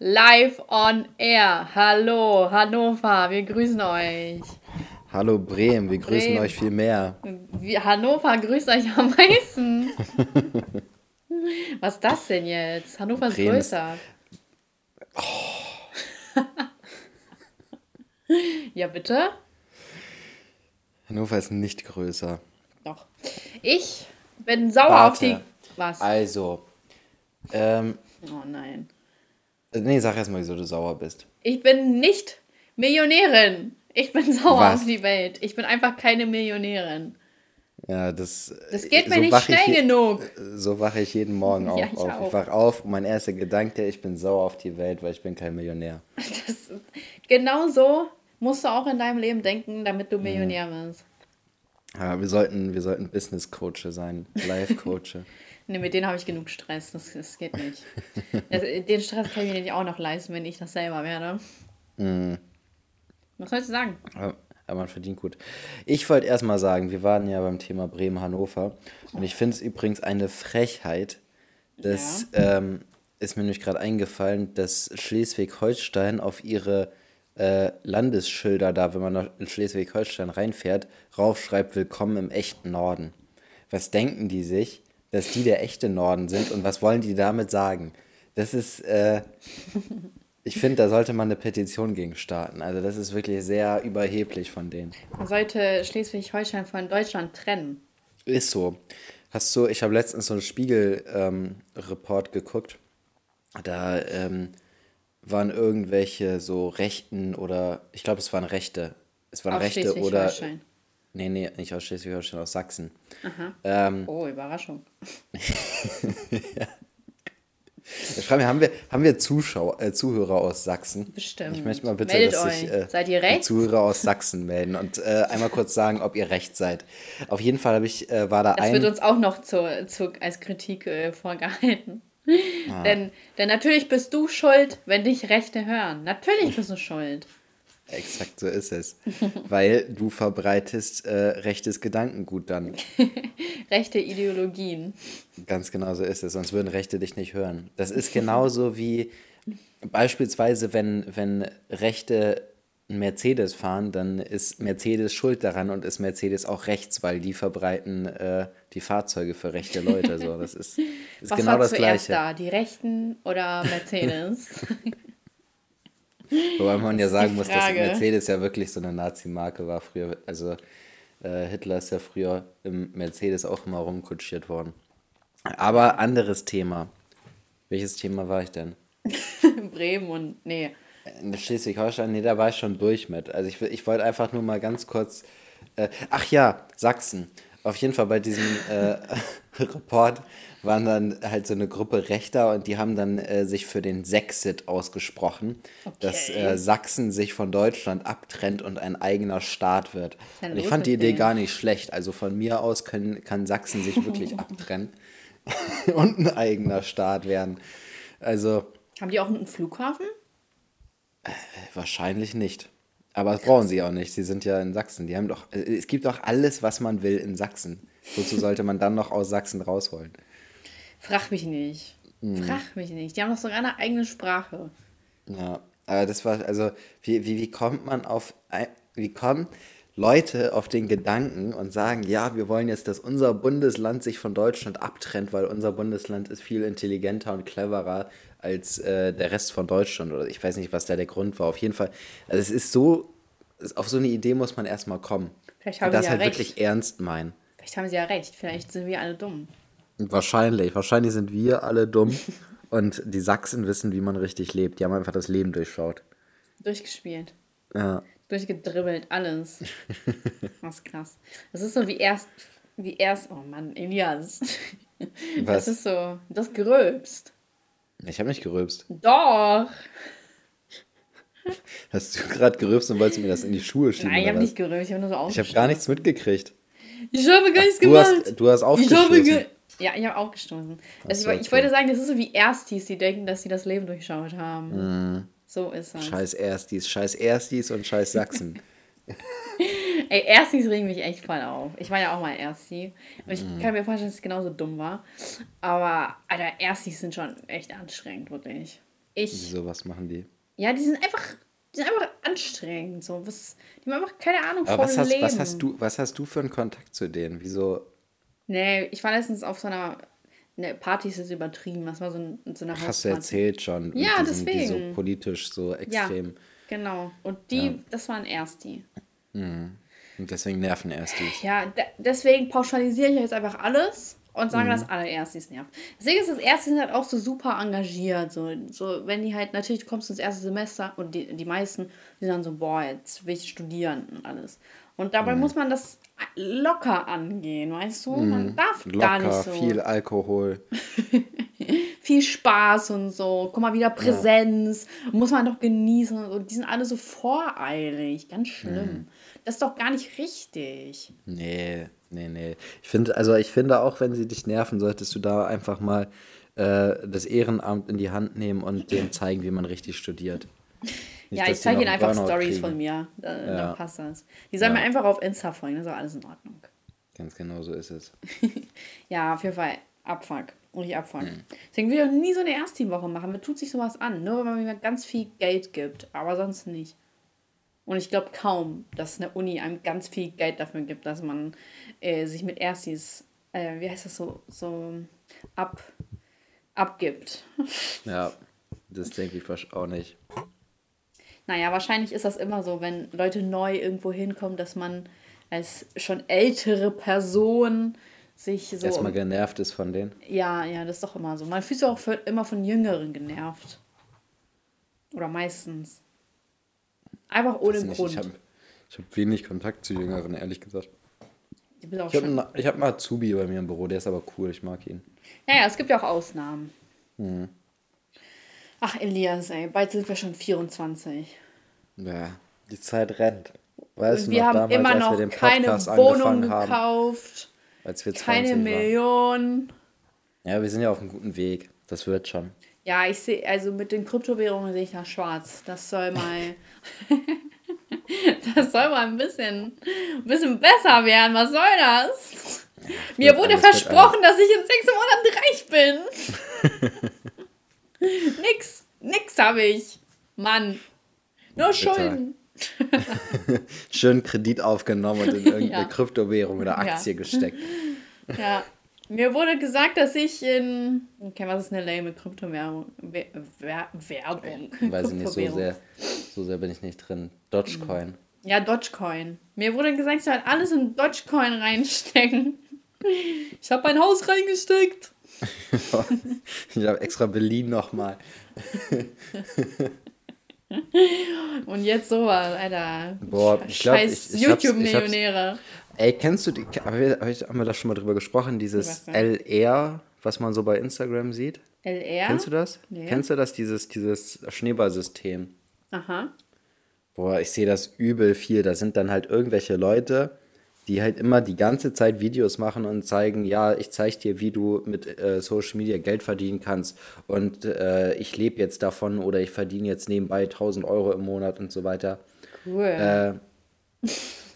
live on air. Hallo, Hannover, wir grüßen euch. Hallo Bremen, wir grüßen Bremen. euch viel mehr. Wir, Hannover grüßt euch am meisten. Was ist das denn jetzt? Hannover ist Bremen größer. ja, bitte? Hannover ist nicht größer. Doch. Ich bin sauer Warte. auf die. Was? Also, ähm, Oh nein. Nee, sag erst mal, wieso du sauer bist. Ich bin nicht Millionärin. Ich bin sauer Was? auf die Welt. Ich bin einfach keine Millionärin. Ja, das. Das geht so mir nicht wach ich schnell je- genug. So wache ich jeden Morgen Ja, auf. ich auf. Ich wach auf und mein erster Gedanke, ich bin sauer auf die Welt, weil ich bin kein Millionär. Das, genau so musst du auch in deinem Leben denken, damit du Millionär wirst. Ja, wir sollten, wir sollten Business Coache sein, Life Coache. Ne, mit denen habe ich genug Stress. Das, das geht nicht. Das, den Stress kann ich mir nicht auch noch leisten, wenn ich das selber werde. Mhm. Was sollst du sagen? Aber aber man verdient gut. Ich wollte erstmal sagen, wir waren ja beim Thema Bremen-Hannover. Und ich finde es übrigens eine Frechheit, dass, ähm, ist mir nämlich gerade eingefallen, dass Schleswig-Holstein auf ihre äh, Landesschilder da, wenn man nach in Schleswig-Holstein reinfährt, raufschreibt, willkommen im echten Norden. Was denken die sich, dass die der echte Norden sind und was wollen die damit sagen? Das ist, äh, ich finde, da sollte man eine Petition gegen starten. Also das ist wirklich sehr überheblich von denen. Man sollte Schleswig-Holstein von Deutschland trennen. Ist so. Hast du, ich habe letztens so einen Spiegel-Report geguckt. Da ähm, waren irgendwelche so Rechten oder, ich glaube, es waren Rechte. Es waren Aus Rechte oder. Nee, nee, nicht aus Schleswig-Holstein, aus Sachsen. Ähm, Oh, Überraschung. ich frage mich, haben wir, haben wir Zuschauer, äh, Zuhörer aus Sachsen? Bestimmt. Ich möchte mal bitte, Meldet dass sich äh? Zuhörer aus Sachsen melden und äh, einmal kurz sagen, ob ihr recht seid. Auf jeden Fall habe ich, äh, war da Das ein. wird uns auch noch zu, zu, als Kritik äh, vorgehalten. Ah. Denn, denn natürlich bist du schuld, wenn dich Rechte hören. Natürlich bist du schuld. Exakt so ist es. Weil du verbreitest äh, rechtes Gedankengut dann. Rechte Ideologien. Ganz genau so ist es. Sonst würden Rechte dich nicht hören. Das ist genauso wie beispielsweise, wenn, wenn Rechte Mercedes fahren, dann ist Mercedes schuld daran und ist Mercedes auch rechts, weil die verbreiten äh, die Fahrzeuge für rechte Leute. So, das ist, ist Was genau war das zuerst Gleiche. da? Die Rechten oder Mercedes? Wobei man ja sagen muss, dass. Mercedes ja wirklich so eine Nazi-Marke war früher. Also äh, Hitler ist ja früher im Mercedes auch immer rumkutschiert worden. Aber anderes Thema. Welches Thema war ich denn? Bremen und. Nee. In Schleswig-Holstein, nee, da war ich schon durch mit. Also ich, ich wollte einfach nur mal ganz kurz. Äh, ach ja, Sachsen. Auf jeden Fall bei diesem äh, Report waren dann halt so eine Gruppe Rechter und die haben dann äh, sich für den Sexit ausgesprochen, dass Okay. äh, Sachsen sich von Deutschland abtrennt und ein eigener Staat wird. Und ich fand die Idee gar nicht schlecht. Also von mir aus können, kann Sachsen sich wirklich abtrennen und ein eigener Staat werden. Also Haben die auch einen Flughafen? Wahrscheinlich nicht. Aber das brauchen sie auch nicht. Sie sind ja in Sachsen. Die haben doch, äh, es gibt doch alles, was man will in Sachsen. Wozu sollte man dann noch aus Sachsen rausholen? Frag mich nicht. Hm. Frag mich nicht. Die haben doch sogar eine eigene Sprache. Ja, aber das war, also, wie, wie, wie kommt man auf, wie kommen Leute auf den Gedanken und sagen, ja, wir wollen jetzt, dass unser Bundesland sich von Deutschland abtrennt, weil unser Bundesland ist viel intelligenter und cleverer als äh, der Rest von Deutschland. Oder ich weiß nicht, was da der Grund war. Auf jeden Fall, also es ist so, auf so eine Idee muss man erstmal kommen. Vielleicht und haben das sie ja halt recht. wirklich ernst meinen. Vielleicht haben sie ja recht. Vielleicht sind wir alle dumm. Wahrscheinlich. Wahrscheinlich sind wir alle dumm und die Sachsen wissen, wie man richtig lebt. Die haben einfach das Leben durchschaut. Durchgespielt. Ja. Durchgedribbelt, alles. Das ist krass. Das ist so wie erst, wie erst, oh Mann, Elias. Was? Das ist so, das gröbst. Ich habe nicht gerülpst. Doch. Hast du gerade gerülpst und wolltest mir das in die Schuhe schieben? Nein ich habe nicht geröbt, ich habe nur so Ich habe aufgestoßen. gar nichts mitgekriegt. Ich habe gar nichts Du gemacht. hast, du hast ich habe aufgestoßen. ja, ich habe aufgestoßen. Also so, ich, okay. wollte sagen, das ist so wie Erstis, die denken, dass sie das Leben durchschaut haben. So ist das. Scheiß Erstis, scheiß Erstis und scheiß Sachsen. Ey, Erstis regen mich echt voll auf. Ich war ja auch mal Ersti. Und ich kann mir vorstellen, dass ich genauso dumm war. Aber, Alter, Erstis sind schon echt anstrengend, wirklich. Ich. Wieso, was machen die? Ja, die sind einfach, die sind einfach anstrengend. So. Was, die haben einfach keine Ahnung Aber vom was hast, Leben. was, hast du, was hast du für einen Kontakt zu denen? Wieso? Nee, ich war letztens auf so einer. Ne, Party ist jetzt übertrieben. Das war so, ein, so eine Hast du erzählt schon. Ja, diesen, Die so deswegen. politisch so extrem. Genau. Und die, das waren erst die. Und deswegen nerven erst die. Ja, de deswegen pauschalisiere ich jetzt einfach alles und sage, dass alle Erstis nervt. Deswegen ist das Erste sind halt auch so super engagiert. So, so wenn die halt, natürlich du kommst ins erste Semester und die, die meisten, die sagen so, boah, jetzt will ich studieren und alles. Und dabei muss man das locker angehen, weißt du? Man darf gar nicht Locker, so viel Alkohol. viel Spaß und so. Guck mal, wieder Präsenz. Muss man doch genießen. Und so. die sind alle so voreilig. Ganz schlimm. Das ist doch gar nicht richtig. Nee, nee, nee. Ich finde, also ich finde auch, wenn sie dich nerven, solltest du da einfach mal äh, das Ehrenamt in die Hand nehmen und denen zeigen, wie man richtig studiert. Nicht, ja, ich zeige ihnen einfach Stories von mir. Da, Ja. Dann passt das. Die sollen mir einfach auf Insta folgen. Das ist auch alles in Ordnung. Ganz genau so ist es. Ja, auf jeden Fall Abfuck. Und ich Abfuck. Hm. Deswegen will ich auch nie so eine Erstteamwoche machen. Mir tut sich sowas an. Nur wenn man mir ganz viel Geld gibt. Aber sonst nicht. Und ich glaube kaum, dass eine Uni einem ganz viel Geld dafür gibt, dass man äh, sich mit Erstis, äh, wie heißt das so, so ab, abgibt. Ja, das denke ich fast auch nicht. Naja, wahrscheinlich ist das immer so, wenn Leute neu irgendwo hinkommen, dass man als schon ältere Person sich so. Erstmal genervt ist von denen. Ja, ja, das ist doch immer so. Man fühlt sich auch für, immer von Jüngeren genervt. Oder meistens. Einfach ohne nicht, Grund. Ich habe hab wenig Kontakt zu Jüngeren, ehrlich gesagt. Ich Ich habe einen, hab einen Azubi bei mir im Büro, der ist aber cool, ich mag ihn. Ja, ja, es gibt ja auch Ausnahmen. Mhm. Ach, Elias, ey, bald sind wir schon 24. Ja, die Zeit rennt. Weißt wir noch haben damals, immer noch keine Wohnung haben, gekauft, als wir 20 keine waren? Million. Ja, wir sind ja auf einem guten Weg. Das wird schon. Ja, ich sehe, also mit den Kryptowährungen sehe ich da schwarz. Das soll mal. das soll mal ein bisschen, ein bisschen besser werden. Was soll das? Mir wird wurde versprochen, dass ich in sechs Monaten reich bin. nix, nix habe ich. Mann. Nur Schulden. Schön Kredit aufgenommen und in irgendeine Ja. Kryptowährung oder Aktie Ja. gesteckt. Ja. Mir wurde gesagt, dass ich in. Okay, was ist eine lame Kryptowährung? Wer- Wer- Werbung. Weiß ich nicht, so sehr, so sehr bin ich nicht drin. Dogecoin. Ja, Dogecoin. Mir wurde gesagt, ich soll alles in Dogecoin reinstecken. Ich habe mein Haus reingesteckt. ich habe extra Berlin nochmal. Und jetzt sowas, Alter. Boah, ich glaub, Scheiß ich- ich YouTube-Millionäre. Ey, kennst du die, haben wir, da schon mal drüber gesprochen, dieses? LR, was man so bei Instagram sieht? LR? Kennst du das? Nee. Kennst du das, dieses, dieses Schneeballsystem? Aha. Boah, ich sehe das übel viel. Da sind dann halt irgendwelche Leute, die halt immer die ganze Zeit Videos machen und zeigen, ja, ich zeige dir, wie du mit äh, Social Media Geld verdienen kannst und äh, ich lebe jetzt davon oder ich verdiene jetzt nebenbei 1000 Euro im Monat und so weiter. Cool. Äh,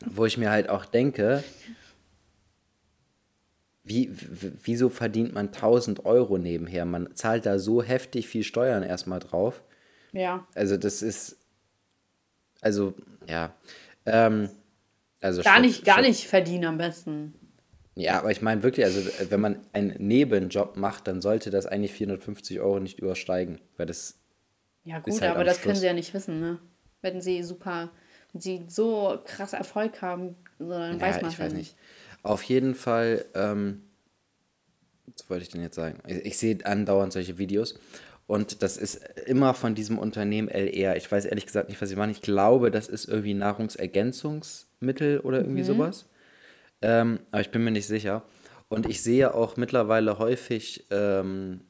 wo ich mir halt auch denke, wie, wieso verdient man 1000 Euro nebenher? Man zahlt da so heftig viel Steuern erstmal drauf. ja. Also das ist, also ja, ähm, also Gar nicht, gar nicht verdienen am besten. Ja, aber ich meine wirklich, also äh, wenn man einen Nebenjob macht, dann sollte das eigentlich 450 Euro nicht übersteigen, weil das, Ja, gut, halt aber das können Schluss- sie ja nicht wissen, ne? Wenn sie super, wenn sie so krass Erfolg haben, dann weiß ja, man ich weiß nicht. Auf jeden Fall, ähm, was wollte ich denn jetzt sagen? Ich, ich sehe andauernd solche Videos und das ist immer von diesem Unternehmen LR. Ich weiß ehrlich gesagt nicht, was sie machen. Ich glaube, das ist irgendwie Nahrungsergänzungsmittel oder irgendwie Mhm. sowas. Ähm, aber ich bin mir nicht sicher. Und ich sehe auch mittlerweile häufig ähm,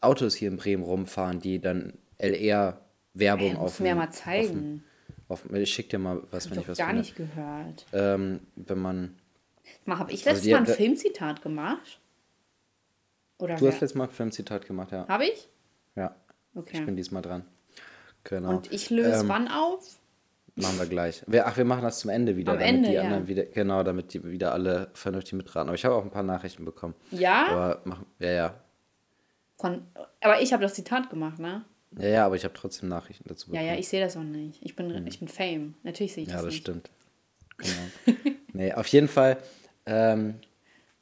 Autos hier in Bremen rumfahren, die dann LR-Werbung auf muss mir mal zeigen. Auf, ich schicke dir mal was, Hab wenn ich ich was gar finde. nicht gehört. Ähm, wenn man Mal, habe ich Also letztes die- Mal ein Filmzitat gemacht? Oder Du hast wer? letztes Mal ein Filmzitat gemacht, ja. Habe ich? Ja. Okay. Ich bin diesmal dran. Genau. Und ich löse Ähm, wann auf? Machen wir gleich. Wir, ach, wir machen das zum Ende wieder, Am damit Ende, die ja. anderen wieder, genau, damit die wieder alle vernünftig mitraten. Aber ich habe auch ein paar Nachrichten bekommen. Ja? Aber mach, ja, ja. Von, aber ich habe das Zitat gemacht, ne? Ja, ja, aber ich habe trotzdem Nachrichten dazu bekommen. Ja, ja, ich sehe das auch nicht. Ich bin, mhm. ich bin Fame. Natürlich sehe ich ja, das, das nicht. Ja, das stimmt. Genau. nee, auf jeden Fall. Ähm,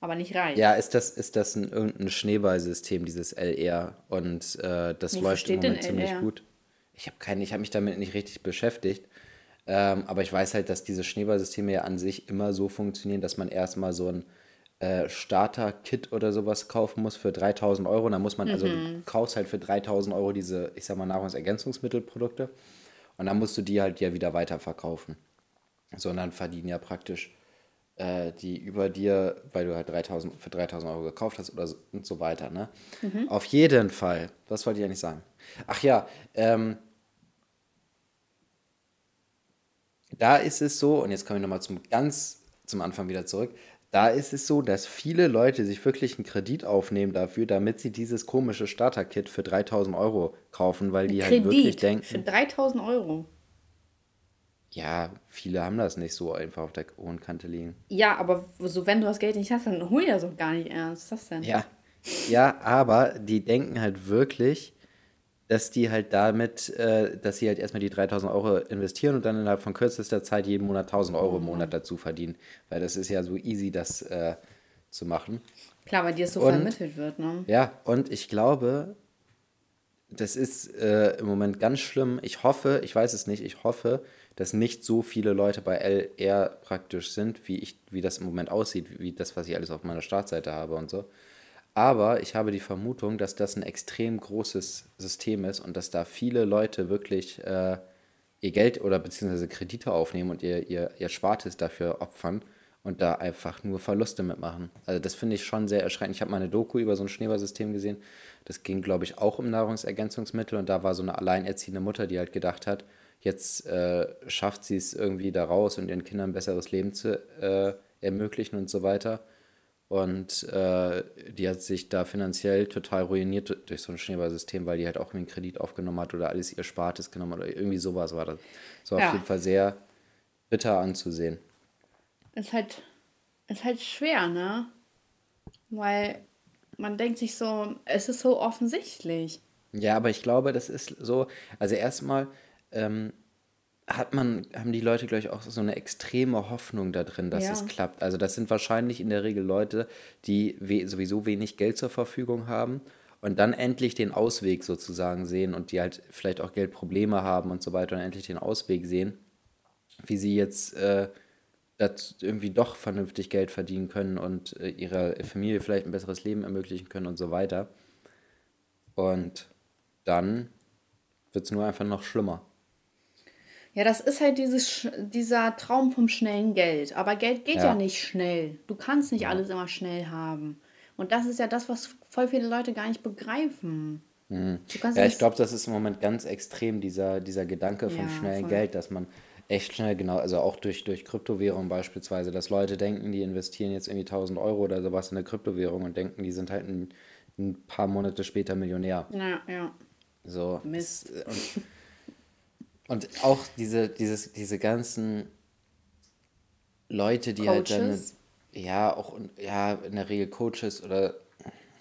aber nicht reich. Ja, ist das, ist das ein, irgendein Schneeballsystem, dieses LR? Und äh, das Wie läuft im Moment ziemlich gut. Ich habe keine, ich habe mich damit nicht richtig beschäftigt. Ähm, aber ich weiß halt, dass diese Schneeballsysteme ja an sich immer so funktionieren, dass man erstmal so ein äh, Starter-Kit oder sowas kaufen muss für 3000 Euro. Und dann muss man, mhm. also du mhm. kaufst halt für 3000 Euro diese, ich sag mal, Nahrungsergänzungsmittelprodukte. Und dann musst du die halt ja wieder weiterverkaufen. So, und dann verdienen ja praktisch äh, die über dir, weil du halt 3000, für 3000 Euro gekauft hast oder so, und so weiter. Ne? Mhm. Auf jeden Fall. Was wollte ich eigentlich sagen? Ach ja, ähm, da ist es so, und jetzt komme ich nochmal zum ganz zum Anfang wieder zurück, da ist es so, dass viele Leute sich wirklich einen Kredit aufnehmen dafür, damit sie dieses komische Starter-Kit für 3000 Euro kaufen, weil die Kredit halt wirklich denken. Für 3000 Euro. Ja, viele haben das nicht so einfach auf der hohen Kante liegen. Ja, aber so wenn du das Geld nicht hast, dann hol ja so gar nicht ernst. Was ist das denn? Ja. Ja, aber die denken halt wirklich, dass die halt damit, äh, dass sie halt erstmal die 3000 Euro investieren und dann innerhalb von kürzester Zeit jeden Monat 1000 Euro im. Monat dazu verdienen. Weil das ist ja so easy, das äh, zu machen. Klar, weil dir es so und, vermittelt wird, ne? Ja, und ich glaube, das ist äh, im Moment ganz schlimm. Ich hoffe, ich weiß es nicht, ich hoffe, dass nicht so viele Leute bei LR praktisch sind, wie ich, wie das im Moment aussieht, wie das, was ich alles auf meiner Startseite habe und so. Aber ich habe die Vermutung, dass das ein extrem großes System ist und dass da viele Leute wirklich äh, ihr Geld oder beziehungsweise Kredite aufnehmen und ihr, ihr, ihr Spartes dafür opfern und da einfach nur Verluste mitmachen. Also das finde ich schon sehr erschreckend. Ich habe mal eine Doku über so ein Schneeballsystem gesehen. Das ging, glaube ich, auch um Nahrungsergänzungsmittel und da war so eine alleinerziehende Mutter, die halt gedacht hat, jetzt äh, schafft sie es irgendwie da raus und ihren Kindern ein besseres Leben zu äh, ermöglichen und so weiter. Und äh, die hat sich da finanziell total ruiniert durch so ein Schneeballsystem, weil die halt auch einen Kredit aufgenommen hat oder alles ihr Spartes genommen hat oder irgendwie sowas war das. Das war ja. auf jeden Fall sehr bitter anzusehen. Ist halt, ist halt schwer, ne? Weil man denkt sich so, es ist so offensichtlich. Ja, aber ich glaube, das ist so, also erstmal, ähm, hat man, haben die Leute, glaube ich, auch so eine extreme Hoffnung da drin, dass ja. es klappt. Also das sind wahrscheinlich in der Regel Leute, die we sowieso wenig Geld zur Verfügung haben und dann endlich den Ausweg sozusagen sehen und die halt vielleicht auch Geldprobleme haben und so weiter und endlich den Ausweg sehen, wie sie jetzt äh, das irgendwie doch vernünftig Geld verdienen können und äh, ihrer Familie vielleicht ein besseres Leben ermöglichen können und so weiter. Und dann wird es nur einfach noch schlimmer. Ja, das ist halt dieses, dieser Traum vom schnellen Geld. Aber Geld geht ja. ja nicht schnell. Du kannst nicht alles immer schnell haben. Und das ist ja das, was voll viele Leute gar nicht begreifen. Mhm. Ja, ich glaube, das ist im Moment ganz extrem, dieser, dieser Gedanke vom ja, schnellen voll. Geld, dass man echt schnell, genau, also auch durch, durch Kryptowährung beispielsweise, dass Leute denken, die investieren jetzt irgendwie 1000 Euro oder sowas in eine Kryptowährung und denken, die sind halt ein, ein paar Monate später Millionär. Ja, ja. So. Mist. Und, und auch diese, dieses, diese ganzen Leute, die Coaches. halt dann, ja, auch ja, in der Regel Coaches oder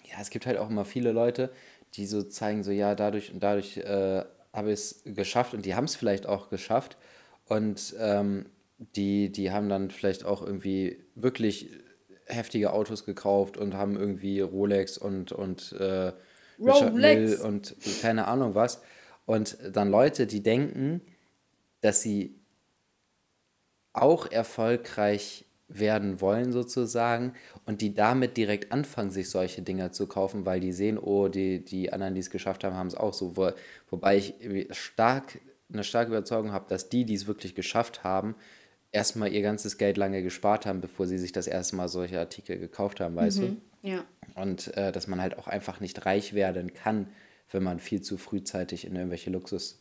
ja, es gibt halt auch immer viele Leute, die so zeigen, so ja, dadurch und dadurch äh, habe ich es geschafft und die haben es vielleicht auch geschafft und ähm, die, die haben dann vielleicht auch irgendwie wirklich heftige Autos gekauft und haben irgendwie Rolex und, und äh, Rolex. und keine Ahnung was. Und dann Leute, die denken, dass sie auch erfolgreich werden wollen sozusagen und die damit direkt anfangen, sich solche Dinger zu kaufen, weil die sehen, oh, die, die anderen, die es geschafft haben, haben es auch so. Wo, wobei ich stark, eine starke Überzeugung habe, dass die, die es wirklich geschafft haben, erstmal ihr ganzes Geld lange gespart haben, bevor sie sich das erste Mal solche Artikel gekauft haben, weißt mhm, du? Ja. Und äh, dass man halt auch einfach nicht reich werden kann, wenn man viel zu frühzeitig in irgendwelche Luxus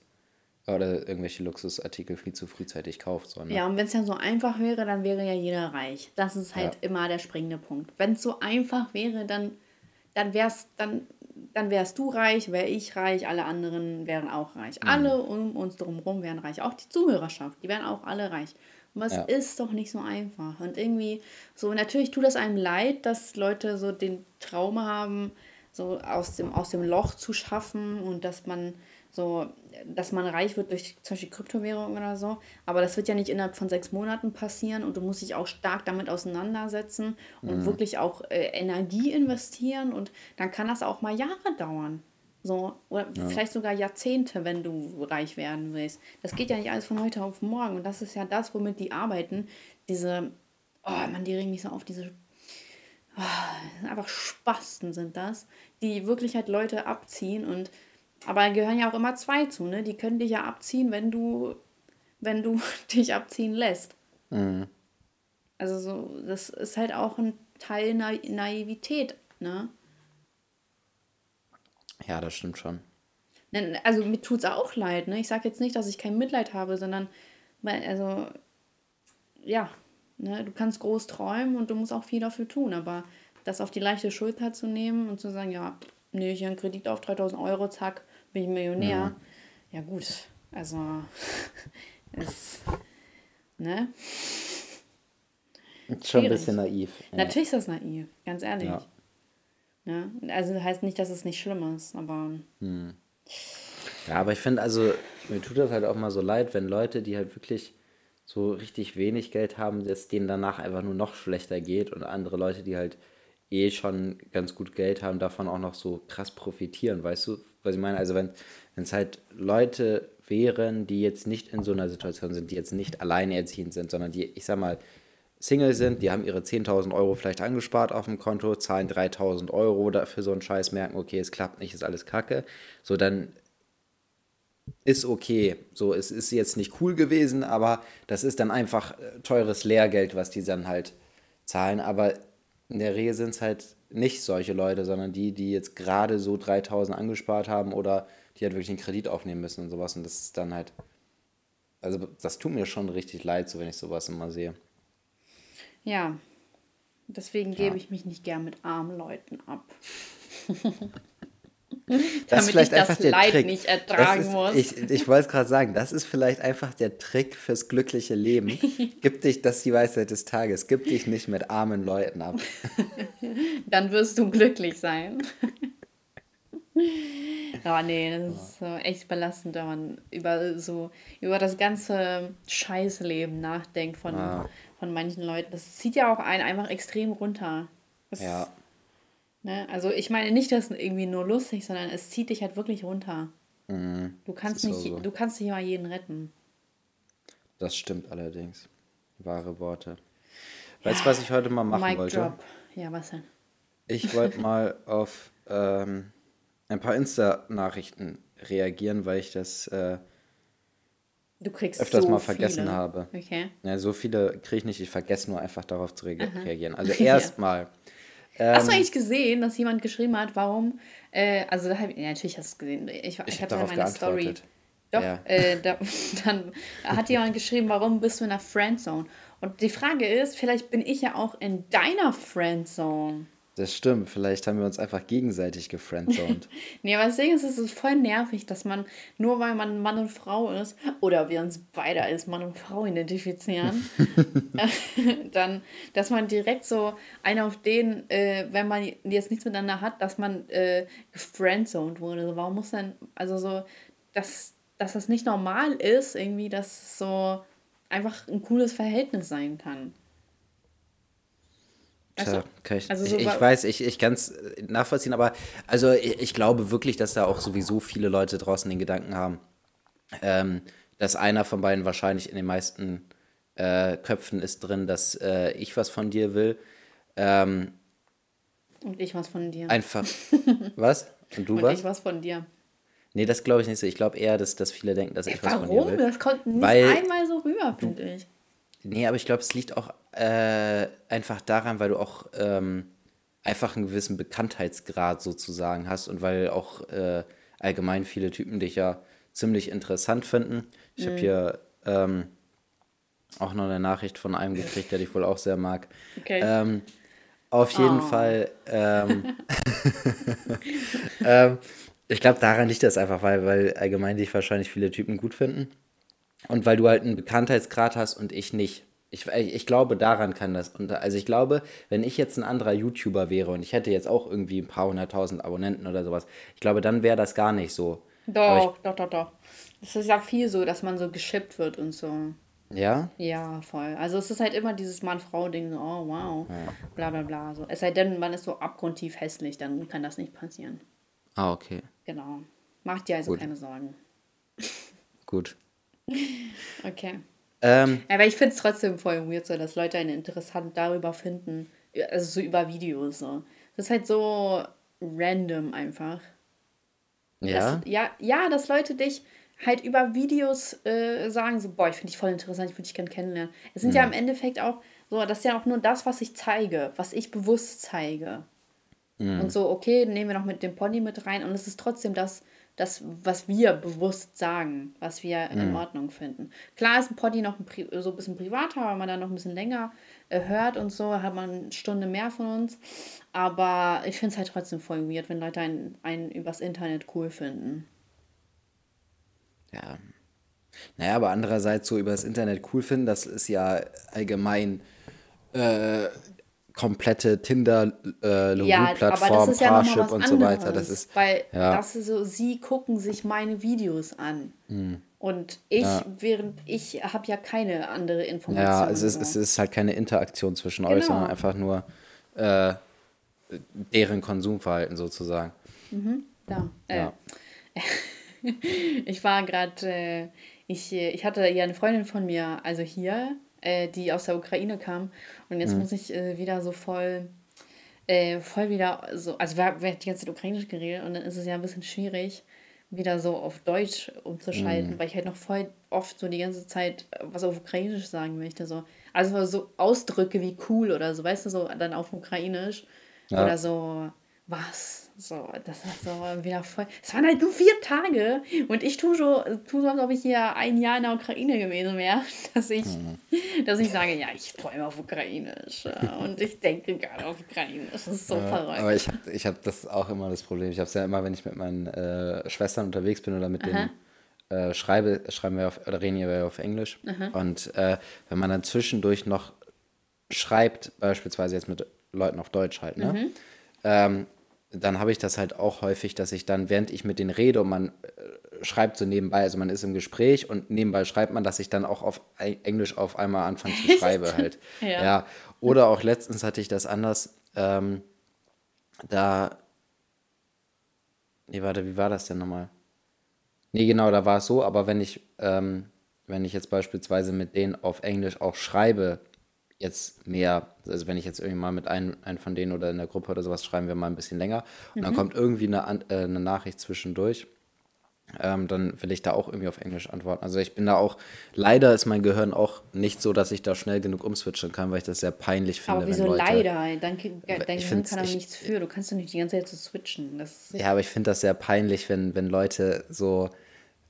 oder irgendwelche Luxusartikel viel zu frühzeitig kauft. So, ne? Ja, und wenn es ja so einfach wäre, dann wäre ja jeder reich. Das ist halt ja. immer der springende Punkt. Wenn es so einfach wäre, dann, dann wär's, dann, dann wärst du reich, wäre ich reich, alle anderen wären auch reich. Mhm. Alle um uns drumherum wären reich. Auch die Zuhörerschaft, die wären auch alle reich. Aber es ja. ist doch nicht so einfach. Und irgendwie, so natürlich tut es einem leid, dass Leute so den Traum haben, so aus dem, aus dem Loch zu schaffen und dass man so, dass man reich wird durch zum Beispiel Kryptowährungen oder so. Aber das wird ja nicht innerhalb von sechs Monaten passieren und du musst dich auch stark damit auseinandersetzen und mhm. wirklich auch äh, Energie investieren und dann kann das auch mal Jahre dauern. So, oder ja. vielleicht sogar Jahrzehnte, wenn du reich werden willst. Das geht ja nicht alles von heute auf morgen. Und das ist ja das, womit die arbeiten. Diese, oh man, die regen mich so auf, diese einfach Spasten sind das, die wirklich halt Leute abziehen und aber gehören ja auch immer zwei zu, ne? Die können dich ja abziehen, wenn du, wenn du dich abziehen lässt. Mhm. Also so, das ist halt auch ein Teil Na Naivität, ne? Ja, das stimmt schon. Also mir tut es auch leid, ne? Ich sage jetzt nicht, dass ich kein Mitleid habe, sondern, also, ja, ne? Du kannst groß träumen und du musst auch viel dafür tun, aber das auf die leichte Schulter zu nehmen und zu sagen, ja, nee, hier ein Kredit auf 3000 Euro, zack, bin ich Millionär. Ja, ja gut, also ist, ne? Ist schon ein bisschen naiv. Ja. Natürlich ist das naiv, ganz ehrlich. Ja. Ne? Also heißt nicht, dass es nicht schlimm ist, aber. Hm. Ja, aber ich finde, also, mir tut das halt auch mal so leid, wenn Leute, die halt wirklich so richtig wenig Geld haben, dass denen danach einfach nur noch schlechter geht und andere Leute, die halt eh schon ganz gut Geld haben, davon auch noch so krass profitieren, weißt du, was ich meine? Also wenn es halt Leute wären, die jetzt nicht in so einer Situation sind, die jetzt nicht alleinerziehend sind, sondern die, ich sag mal, Single sind, die haben ihre 10.000 Euro vielleicht angespart auf dem Konto, zahlen 3.000 Euro dafür so einen Scheiß, merken, okay, es klappt nicht, ist alles kacke. So, dann ist okay. So, es ist jetzt nicht cool gewesen, aber das ist dann einfach äh, teures Lehrgeld, was die dann halt zahlen. Aber in der Regel sind es halt nicht solche Leute, sondern die, die jetzt gerade so 3000 angespart haben oder die halt wirklich einen Kredit aufnehmen müssen und sowas. Und das ist dann halt, also das tut mir schon richtig leid, so wenn ich sowas immer sehe. Ja, deswegen ja. gebe ich mich nicht gern mit armen Leuten ab. Das Damit ich das Leid Trick. nicht ertragen ist, muss. Ich, ich wollte es gerade sagen, das ist vielleicht einfach der Trick fürs glückliche Leben. Gib dich, das ist die Weisheit des Tages, gib dich nicht mit armen Leuten ab. Dann wirst du glücklich sein. Aber nee, das ist so echt belastend, wenn man über so über das ganze Scheißleben nachdenkt von, ja. von manchen Leuten. Das zieht ja auch einen einfach extrem runter. Das ja. Ne? Also ich meine nicht, dass irgendwie nur lustig, sondern es zieht dich halt wirklich runter. Mhm. Du kannst nicht, so. du kannst nicht mal jeden retten. Das stimmt allerdings. Wahre Worte. Ja. Weißt du, was ich heute mal machen Mic wollte? Drop. Ja, was denn? Ich wollte mal auf ähm, ein paar Insta-Nachrichten reagieren, weil ich das äh, öfters so mal vergessen viele. habe. Okay. Ja, so viele kriege ich nicht, ich vergesse nur einfach darauf zu re Aha. reagieren. Also erstmal ähm, hast du eigentlich gesehen, dass jemand geschrieben hat, warum? Äh, also, da hab, ja, natürlich hast du es gesehen. Ich, ich, ich habe da meine Story. Doch, ja. äh, da, dann hat jemand geschrieben, warum bist du in der Friendzone? Und die Frage ist, vielleicht bin ich ja auch in deiner Friendzone. Das stimmt, vielleicht haben wir uns einfach gegenseitig gefriendzoned. nee, aber deswegen ist es voll nervig, dass man, nur weil man Mann und Frau ist, oder wir uns beide als Mann und Frau identifizieren, dann, dass man direkt so einer auf den, äh, wenn man jetzt nichts miteinander hat, dass man äh, gefriendzoned wurde. Also warum muss dann, also so, dass, dass das nicht normal ist, irgendwie, dass es so einfach ein cooles Verhältnis sein kann. Tja, kann ich, also so ich, ich weiß, ich, ich kann es äh, nachvollziehen, aber also ich, ich, glaube wirklich, dass da auch sowieso viele Leute draußen den Gedanken haben, ähm, dass einer von beiden wahrscheinlich in den meisten äh, Köpfen ist drin, dass äh, ich was von dir will. Ähm, Und ich was von dir. Einfach. was? Und du Und was? ich was von dir. Nee, das glaube ich nicht so. Ich glaube eher, dass, dass viele denken, dass ich Ey, was von dir will. Warum? Das kommt nicht Weil, einmal so rüber, finde ich. Nee, aber ich glaube, es liegt auch äh, einfach daran, weil du auch ähm, einfach einen gewissen Bekanntheitsgrad sozusagen hast und weil auch äh, allgemein viele Typen dich ja ziemlich interessant finden. Ich mhm. habe hier ähm, auch noch eine Nachricht von einem gekriegt, der dich wohl auch sehr mag. Okay. Ähm, auf jeden oh. Fall. Ähm, ähm, ich glaube, daran liegt das einfach, weil, weil allgemein dich wahrscheinlich viele Typen gut finden. Und weil du halt einen Bekanntheitsgrad hast und ich nicht. Ich, ich glaube, daran kann das. Und also ich glaube, wenn ich jetzt ein anderer YouTuber wäre und ich hätte jetzt auch irgendwie ein paar hunderttausend Abonnenten oder sowas, ich glaube, dann wäre das gar nicht so. Doch, doch, doch, doch. Es ist ja viel so, dass man so geschippt wird und so. Ja? Ja, voll. Also es ist halt immer dieses Mann-Frau-Ding, so, oh wow, bla bla bla. So. Es sei denn, man ist so abgrundtief hässlich, dann kann das nicht passieren. Ah, okay. Genau. Macht dir also Gut. keine Sorgen. Gut. Okay. Ähm, Aber ich finde es trotzdem voll weird, so, dass Leute einen interessant darüber finden. Also so über Videos. So. Das ist halt so random einfach. ja. Dass, ja, ja, dass Leute dich halt über Videos äh, sagen, so, boah, ich finde dich voll interessant, ich würde dich gerne kennenlernen. Es sind ja im Endeffekt auch so, das ist ja auch nur das, was ich zeige, was ich bewusst zeige. Und so, okay, nehmen wir noch mit dem Pony mit rein und es ist trotzdem das, das, was wir bewusst sagen, was wir in Ordnung finden. Klar ist ein Pony noch ein so ein bisschen privater, weil man dann noch ein bisschen länger äh, hört und so, hat man eine Stunde mehr von uns. Aber ich finde es halt trotzdem voll weird, wenn Leute einen, einen übers Internet cool finden. Ja. Naja, aber andererseits so über das Internet cool finden, das ist ja allgemein äh, komplette tinder äh, Ja, aber das plattform ist ja Parship und so weiter. Das ist, weil ja. das ist so, sie gucken sich meine Videos an. Und ich. Ja. während ich habe ja keine andere Information. ja, es ist, es ist halt keine Interaktion zwischen euch, Genau. sondern einfach nur äh, deren Konsumverhalten sozusagen. Da. Äh. Ich war gerade, äh, ich, äh, ich hatte ja eine Freundin von mir, also hier, äh, die aus der Ukraine kam. Und Mhm. jetzt muss ich äh, wieder so voll, äh, voll wieder so, also wir, wir haben die ganze Zeit Ukrainisch geredet und dann ist es ja ein bisschen schwierig, wieder so auf Deutsch umzuschalten, weil ich halt noch voll oft so die ganze Zeit äh, was auf Ukrainisch sagen möchte. So. Also so Ausdrücke wie cool oder so, weißt du, so dann auf Ukrainisch. Ja. Oder so, was? So, das ist so wieder voll. Es waren halt nur vier Tage und ich tue so, tu so, als ob ich hier ein Jahr in der Ukraine gewesen wäre, dass ich, dass ich sage, ja, ich träume auf Ukrainisch und ich denke gerade auf Ukrainisch. Das ist so verrückt. Aber ich habe ich hab das auch immer das Problem. Ich habe es ja immer, wenn ich mit meinen äh, Schwestern unterwegs bin oder mit denen äh, schreibe, schreiben wir auf, oder reden wir auf Englisch. Und äh, wenn man dann zwischendurch noch schreibt, beispielsweise jetzt mit Leuten auf Deutsch halt, ne? Ähm, dann habe ich das halt auch häufig, dass ich dann, während ich mit denen rede und man äh, schreibt so nebenbei, also man ist im Gespräch und nebenbei schreibt man, dass ich dann auch auf Englisch auf einmal anfange zu schreiben halt. Ja. ja. Oder auch letztens hatte ich das anders, ähm, da, nee, warte, wie war das denn nochmal? Nee, genau, da war es so, aber wenn ich, ähm, wenn ich jetzt beispielsweise mit denen auf Englisch auch schreibe, jetzt mehr, also wenn ich jetzt irgendwie mal mit einem, einem von denen oder in der Gruppe oder sowas schreiben wir mal ein bisschen länger und dann kommt irgendwie eine, äh, eine Nachricht zwischendurch, ähm, dann will ich da auch irgendwie auf Englisch antworten. Also ich bin da auch, leider ist mein Gehirn auch nicht so, dass ich da schnell genug umswitchen kann, weil ich das sehr peinlich finde, aber wieso Leute... leider? Dein, dein Gehirn kann ich- nichts für. Du kannst doch nicht die ganze Zeit so switchen. Ja, aber ich finde das sehr peinlich, wenn, wenn Leute so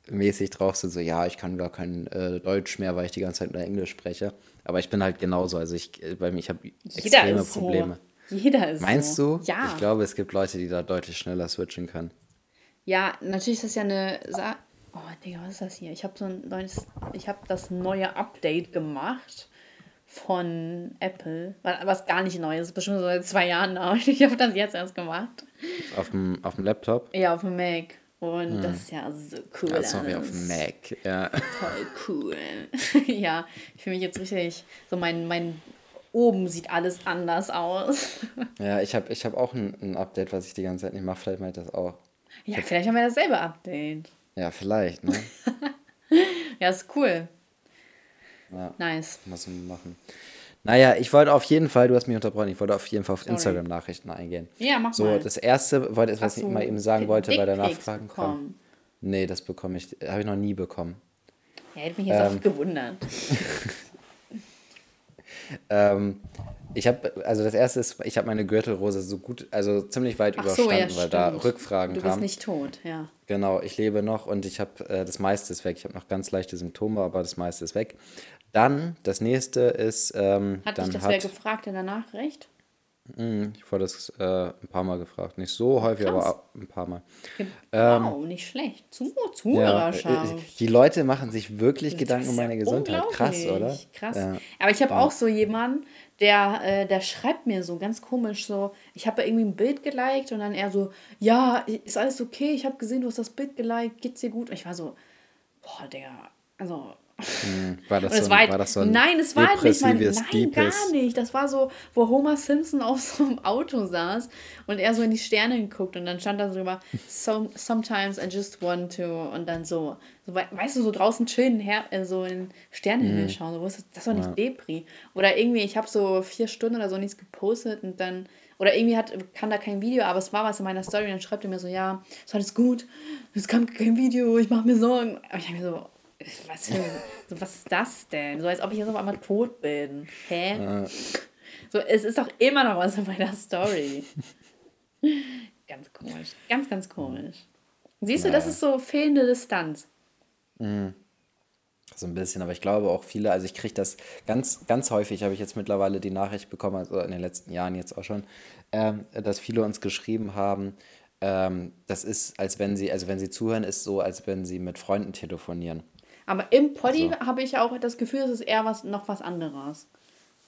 mäßig drauf sind, so ja, ich kann gar kein äh, Deutsch mehr, weil ich die ganze Zeit nur Englisch spreche. Aber ich bin halt genauso. Also ich, äh, bei mir, ich habe extreme ist Probleme. so. Jeder ist Meinst so. du? Ja. Ich glaube, es gibt Leute, die da deutlich schneller switchen können. Ja, natürlich ist das ja eine Sa Oh, Digga, was ist das hier? Ich habe so ein neues, ich habe das neue Update gemacht von Apple, wa- was gar nicht neu ist, ist bestimmt so seit zwei Jahren da. und Ich habe das jetzt erst gemacht. Auf dem, auf dem Laptop? Ja, auf dem Mac. Und das ist ja so cool. Ja, sorry, auf alles. dem Mac. Ja. Voll cool. ja, ich fühle mich jetzt richtig, so mein, mein oben sieht alles anders aus. Ja, ich habe ich hab auch ein, ein Update, was ich die ganze Zeit nicht mache. Vielleicht mache ich das auch. ja, vielleicht haben wir dasselbe Update. Ja, vielleicht, ne? Ja, ist cool. Ja. Nice. Muss man machen. Naja, ich wollte auf jeden Fall, du hast mich unterbrochen, ich wollte auf jeden Fall auf Instagram-Nachrichten eingehen. Ja, mach So, mal. das erste, wollte, was Hast ich mal eben sagen wollte, bei der Nachfragen kam. Nee, das bekomme ich, habe ich noch nie bekommen. Ja, hätte mich jetzt Ähm. auch gewundert. Ähm, ich habe, also das erste ist, ich habe meine Gürtelrose so gut, also ziemlich weit Ach so, überstanden, ja, weil da stimmt. Rückfragen Du bist kamen. nicht tot, ja. Genau, ich lebe noch und ich habe, äh, das meiste ist weg. Ich habe noch ganz leichte Symptome, aber das meiste ist weg. Dann, das nächste ist, ähm, Hat dann dich das wer hat, gefragt in der Nachricht? ich wurde das äh, ein paar Mal gefragt. Nicht so häufig, Krass. aber ein paar Mal. wow, nicht schlecht. Zu Ja, Zuhörerschaft. äh, die Leute machen sich wirklich Gedanken um Das meine Gesundheit. Krass, oder? Krass. Ja. Aber ich habe auch so jemanden, der, äh, der schreibt mir so ganz komisch so, ich habe irgendwie ein Bild geliked und dann er so, ja, ist alles okay, ich habe gesehen, du hast das Bild geliked, geht's dir gut? Und ich war so, boah, der, also hm, war, das so ein, war, war, das so ein Nein, es war halt nicht mein, nein, gar nicht. Das war so, wo Homer Simpson auf so einem Auto saß und er so in die Sterne geguckt und dann stand da so so, sometimes I just want to und dann so, so weißt du, so draußen chillen, her, äh, so in Sternenhimmel mm. schauen, so, das, das war nicht ja. Depri. Oder irgendwie, ich habe so vier Stunden oder so nichts gepostet und dann, oder irgendwie hat, kam da kein Video, aber es war was in meiner Story und dann schreibt er mir so, ja, ist alles gut, es kam kein Video, ich mache mir Sorgen. Und ich habe mir so, was, für, so, was ist das denn? So als ob ich jetzt auf einmal tot bin. Hä? Ja. So, es ist doch immer noch was in meiner Story. ganz komisch. Ganz, ganz komisch. Siehst du, das ist so fehlende Distanz. Mhm. So ein bisschen, aber ich glaube auch viele, also ich kriege das ganz, ganz häufig, habe ich jetzt mittlerweile die Nachricht bekommen, also in den letzten Jahren jetzt auch schon, ähm, dass viele uns geschrieben haben, ähm, das ist, als wenn sie, also wenn sie zuhören, ist so, als wenn sie mit Freunden telefonieren. Aber im Poddy also. habe ich auch das Gefühl, es ist eher was, noch was anderes.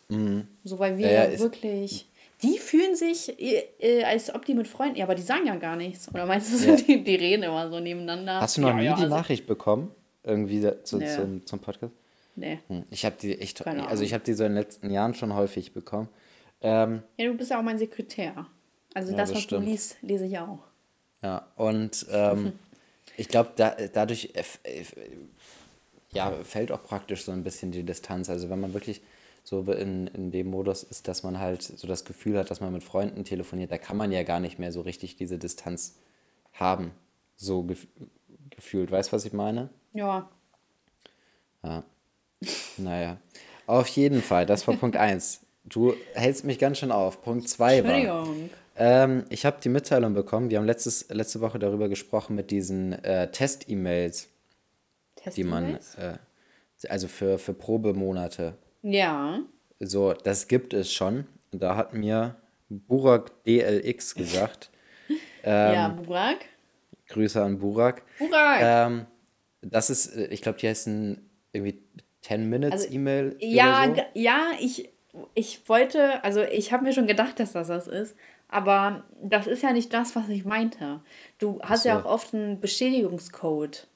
Mhm. So, weil wir ja, ja, wirklich. Die fühlen sich, äh, äh, als ob die mit Freunden. Ja, aber die sagen ja gar nichts. Oder meinst du, ja. die, die reden immer so nebeneinander? Hast du noch ja, nie die also Nachricht bekommen? Irgendwie zu, nee. zum, zum Podcast? Nee. Hm. Ich habe die echt. Also, ich habe die so in den letzten Jahren schon häufig bekommen. Ähm, ja, du bist ja auch mein Sekretär. Also, das, was stimmt. du liest, lese ich auch. Ja, und ähm, ich glaube, da, dadurch ja, fällt auch praktisch so ein bisschen die Distanz. Also wenn man wirklich so in, in dem Modus ist, dass man halt so das Gefühl hat, dass man mit Freunden telefoniert, da kann man ja gar nicht mehr so richtig diese Distanz haben. So gef gefühlt. Weißt du, was ich meine? Ja. Ja. Naja. Auf jeden Fall, das war Punkt 1. Du hältst mich ganz schön auf. Punkt 2 war. Ähm, ich habe die Mitteilung bekommen, wir haben letztes, letzte Woche darüber gesprochen mit diesen äh, Test-E-Mails die man, äh, also für, für Probemonate. Ja. So, das gibt es schon. Da hat mir Burak DLX gesagt. ähm, ja, Burak. Grüße an Burak. Burak! Ähm, das ist, ich glaube, die heißen irgendwie 10 Minutes also, E-Mail. Ja, so. ja, ich, ich wollte, also ich habe mir schon gedacht, dass das das ist. Aber das ist ja nicht das, was ich meinte. Du hast so. ja auch oft einen Bestätigungscode.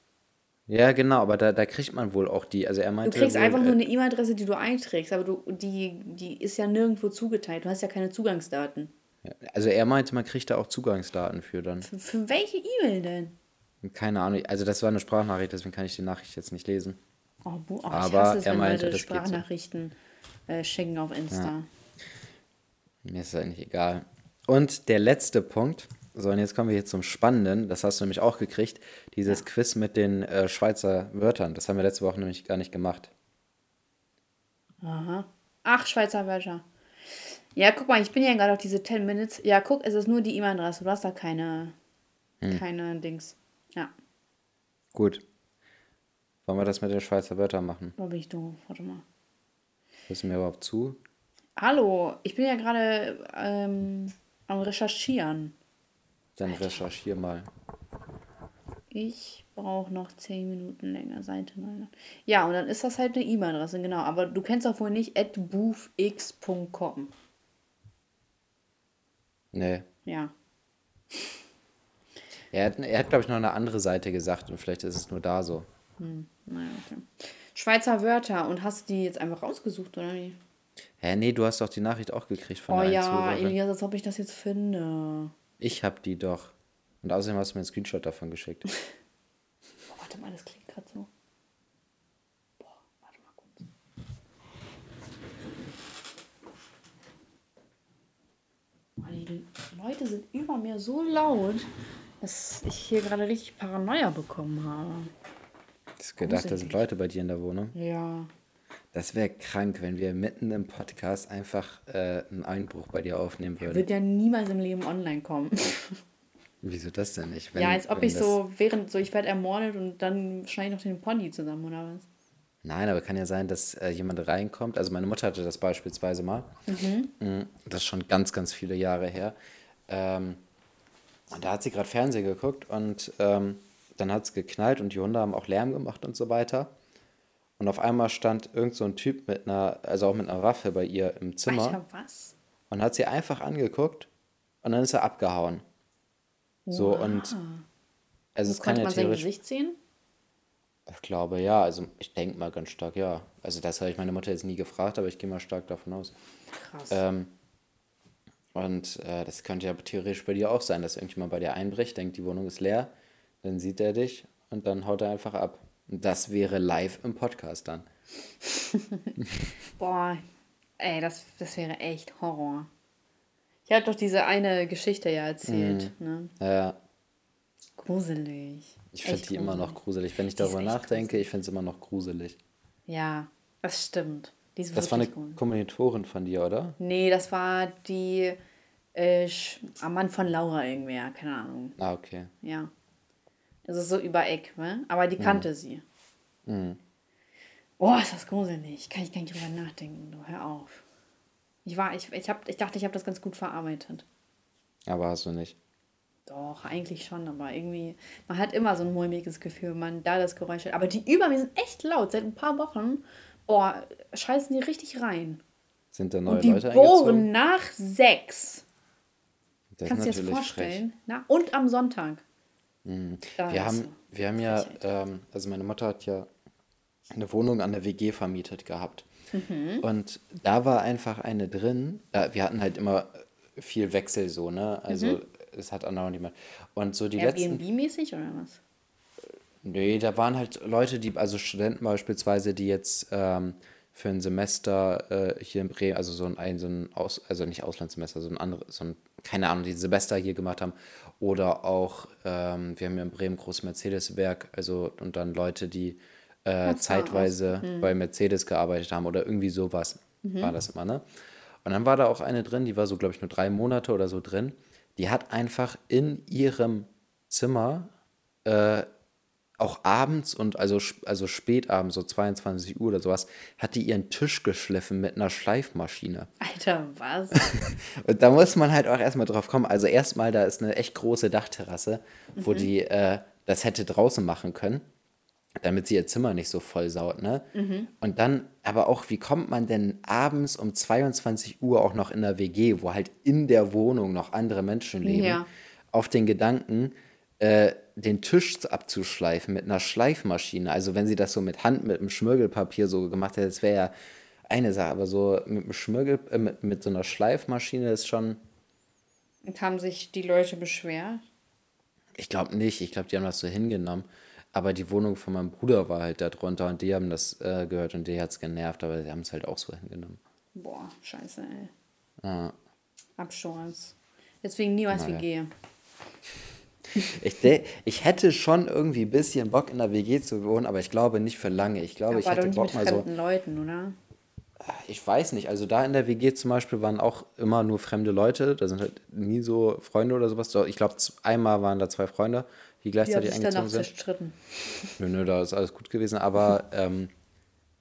Ja, genau, aber da, da kriegt man wohl auch die. Also er meinte. Du kriegst wohl, einfach nur äh, eine E-Mail-Adresse, die du einträgst, aber du, die, die ist ja nirgendwo zugeteilt. Du hast ja keine Zugangsdaten. Also er meinte, man kriegt da auch Zugangsdaten für dann. Für, für welche E-Mail denn? Keine Ahnung. Also das war eine Sprachnachricht, deswegen kann ich die Nachricht jetzt nicht lesen. Oh, oh, aber es, er meinte, Leute das Sprachnachrichten so. äh, schicken auf Insta. Ja. Mir ist eigentlich egal. Und der letzte Punkt so, und jetzt kommen wir hier zum Spannenden. Das hast du nämlich auch gekriegt. Dieses. Quiz mit den äh, Schweizer Wörtern. Das haben wir letzte Woche nämlich gar nicht gemacht. Aha. Ach, Schweizer Wörter. Ja, guck mal, ich bin ja gerade auf diese 10 Minutes. Ja, guck, es ist nur die E-Mail-Adresse. Du hast da keine, hm. keine Dings. Ja. Gut. Wollen wir das mit den Schweizer Wörtern machen? Wo bin ich doof? Warte mal. Hörst du mir überhaupt zu? Hallo, ich bin ja gerade ähm, am Recherchieren. Dann recherchier mal. Ich brauche noch 10 Minuten länger, Seite 9. Ja, und dann ist das halt eine E-Mail-Adresse, genau. Aber du kennst auch wohl nicht boofx.com. Nee. Ja. Er hat, er hat glaube ich, noch eine andere Seite gesagt und vielleicht ist es nur da so. Hm, naja, okay. Schweizer Wörter und hast du die jetzt einfach rausgesucht, oder wie? Hä, nee, du hast doch die Nachricht auch gekriegt von oh, der ja, Elias, als ob ich das jetzt finde. Ich hab die doch. Und außerdem hast du mir einen Screenshot davon geschickt. oh, warte mal, das klingt gerade so. Boah, warte mal kurz. Oh, die Leute sind über mir so laut, dass ich hier gerade richtig Paranoia bekommen habe. Ich gedacht, da sind Leute bei dir in der Wohnung. Ja. Das wäre krank, wenn wir mitten im Podcast einfach äh, einen Einbruch bei dir aufnehmen würden. Wird ja niemals im Leben online kommen. Wieso das denn nicht? Wenn, ja, als ob ich so, während so, ich werde ermordet und dann schneide ich noch den Pony zusammen, oder was? Nein, aber kann ja sein, dass äh, jemand reinkommt. Also meine Mutter hatte das beispielsweise mal. Mhm. Mm, das ist schon ganz, ganz viele Jahre her. Ähm, und da hat sie gerade Fernsehen geguckt und ähm, dann hat es geknallt und die Hunde haben auch Lärm gemacht und so weiter. Und auf einmal stand irgend so ein Typ mit einer, also auch mit einer Waffe bei ihr im Zimmer. Alter, was? Und hat sie einfach angeguckt und dann ist er abgehauen. So und also es kann ja man sein. Gesicht sehen? Ich glaube ja, also ich denke mal ganz stark ja. Also das habe ich meine Mutter jetzt nie gefragt, aber ich gehe mal stark davon aus. Krass. Ähm, und äh, das könnte ja theoretisch bei dir auch sein, dass irgendjemand bei dir einbricht, denkt, die Wohnung ist leer, dann sieht er dich und dann haut er einfach ab. Das wäre live im Podcast dann. Boah, ey, das, das wäre echt Horror. Ich habe doch diese eine Geschichte ja erzählt. Ne? Ja, Gruselig. ich finde die immer noch gruselig. Wenn ich Die darüber nachdenke, ich finde es immer noch gruselig. Ja, das stimmt. Das war eine gut. Kommilitorin von dir, oder? Nee, das war die äh, am Mann von Laura irgendwer, keine Ahnung. Ah, okay. Ja. Das ist so über Eck, ne? Aber die kannte sie. Boah, ist das gruselig. Kann ich gar nicht drüber nachdenken. Du, hör auf. Ich, war, ich, ich, hab, ich dachte, ich habe das ganz gut verarbeitet. Aber hast du nicht. Doch, eigentlich schon, aber irgendwie, man hat immer so ein mulmiges Gefühl, wenn man da das Geräusch hört. Aber die über mir sind echt laut. Seit ein paar Wochen, boah, scheißen die richtig rein. Sind da neue Und die Leute bohren nach sechs. Das Kannst du dir das frech. vorstellen? Na, und am Sonntag. Da Wir haben, wir haben ja, ähm, also meine Mutter hat ja eine Wohnung an der WG vermietet gehabt. Mhm. Und da war einfach eine drin. Äh, wir hatten halt immer viel Wechsel so, ne? Also Mhm. es hat andauernd niemand. Und so die letzten. Airbnb-mäßig oder was? Nee, da waren halt Leute, die, also Studenten beispielsweise, die jetzt ähm, für ein Semester äh, hier in Bremen, also so ein, ein, so ein Aus, also nicht Auslandssemester, so ein anderes, so ein, keine Ahnung, die Semester hier gemacht haben. Oder auch, ähm, wir haben ja in Bremen großes Mercedes-Werk, also und dann Leute, die äh, zeitweise bei Mercedes gearbeitet haben oder irgendwie sowas war das immer, ne? Und dann war da auch eine drin, die war so, glaube ich, nur drei Monate oder so drin. Die hat einfach in ihrem Zimmer äh, auch abends und also, also spät abends, so 22 Uhr oder sowas, hat die ihren Tisch geschliffen mit einer Schleifmaschine. Alter, was? Und da muss man halt auch erstmal drauf kommen. Also erstmal, da ist eine echt große Dachterrasse, wo die äh, das hätte draußen machen können, damit sie ihr Zimmer nicht so voll saut, ne? Und dann, aber auch, wie kommt man denn abends um 22 Uhr auch noch in der WG, wo halt in der Wohnung noch andere Menschen leben, Ja. auf den Gedanken, äh, den Tisch abzuschleifen mit einer Schleifmaschine. Also wenn sie das so mit Hand, mit einem Schmirgelpapier so gemacht hätte, das wäre ja eine Sache, aber so mit einem Schmirgel, äh, mit, mit so einer Schleifmaschine ist schon, Und haben sich die Leute beschwert? ich glaube nicht, ich glaube, die haben das so hingenommen. Aber die Wohnung von meinem Bruder war halt da drunter und die haben das äh, gehört und die hat es genervt, aber die haben es halt auch so hingenommen. Boah, scheiße, ey. Ja. Absturz. Deswegen niemals Naja. WG. Ich, ich hätte schon irgendwie ein bisschen Bock in der WG zu wohnen, aber ich glaube nicht für lange. Ich glaube, ich Aber doch hätte nicht Bock mit mal so. Leuten, oder? Ich weiß nicht, also da in der WG zum Beispiel waren auch immer nur fremde Leute, da sind halt nie so Freunde oder sowas. Ich glaube, einmal waren da zwei Freunde, die Die haben gleichzeitig sich eingezogen sind. zerstritten. Nö, nö, da ist alles gut gewesen, aber ähm,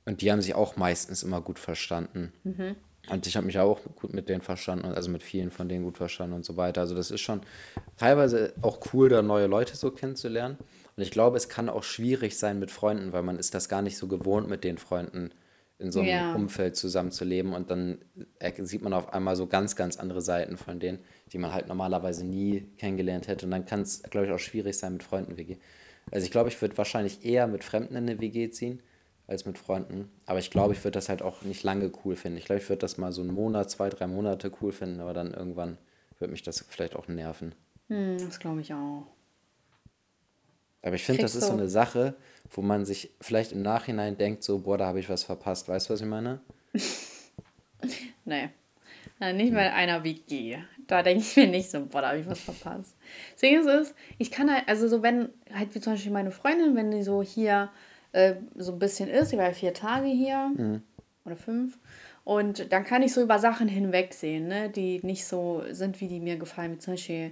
und die haben sich auch meistens immer gut verstanden. Und ich habe mich auch gut mit denen verstanden, also mit vielen von denen gut verstanden und so weiter. Also das ist schon teilweise auch cool, da neue Leute so kennenzulernen. Und ich glaube, es kann auch schwierig sein mit Freunden, weil man ist das gar nicht so gewohnt, mit den Freunden in so einem Ja. Umfeld zusammenzuleben. Und dann sieht man auf einmal so ganz, ganz andere Seiten von denen, die man halt normalerweise nie kennengelernt hätte. Und dann kann es, glaube ich, auch schwierig sein mit Freunden WG. Also ich glaube, ich würde wahrscheinlich eher mit Fremden in eine WG ziehen als mit Freunden. Aber ich glaube, ich würde das halt auch nicht lange cool finden. Ich glaube, ich würde das mal so einen Monat, zwei, drei Monate cool finden, aber dann irgendwann würde mich das vielleicht auch nerven. Hm, das glaube ich auch. Aber ich finde, das ist so eine Sache, wo man sich vielleicht im Nachhinein denkt, so, boah, da habe ich was verpasst. Weißt du, was ich meine? Nee. Nicht mal in einer WG. Da denke ich mir nicht so, boah, da habe ich was verpasst. Deswegen ist es, ich kann halt, also so wenn, halt wie zum Beispiel meine Freundin, wenn die so hier äh, so ein bisschen ist, die war ja vier Tage hier oder fünf, und dann kann ich so über Sachen hinwegsehen, ne, die nicht so sind, wie die mir gefallen. Wie zum Beispiel,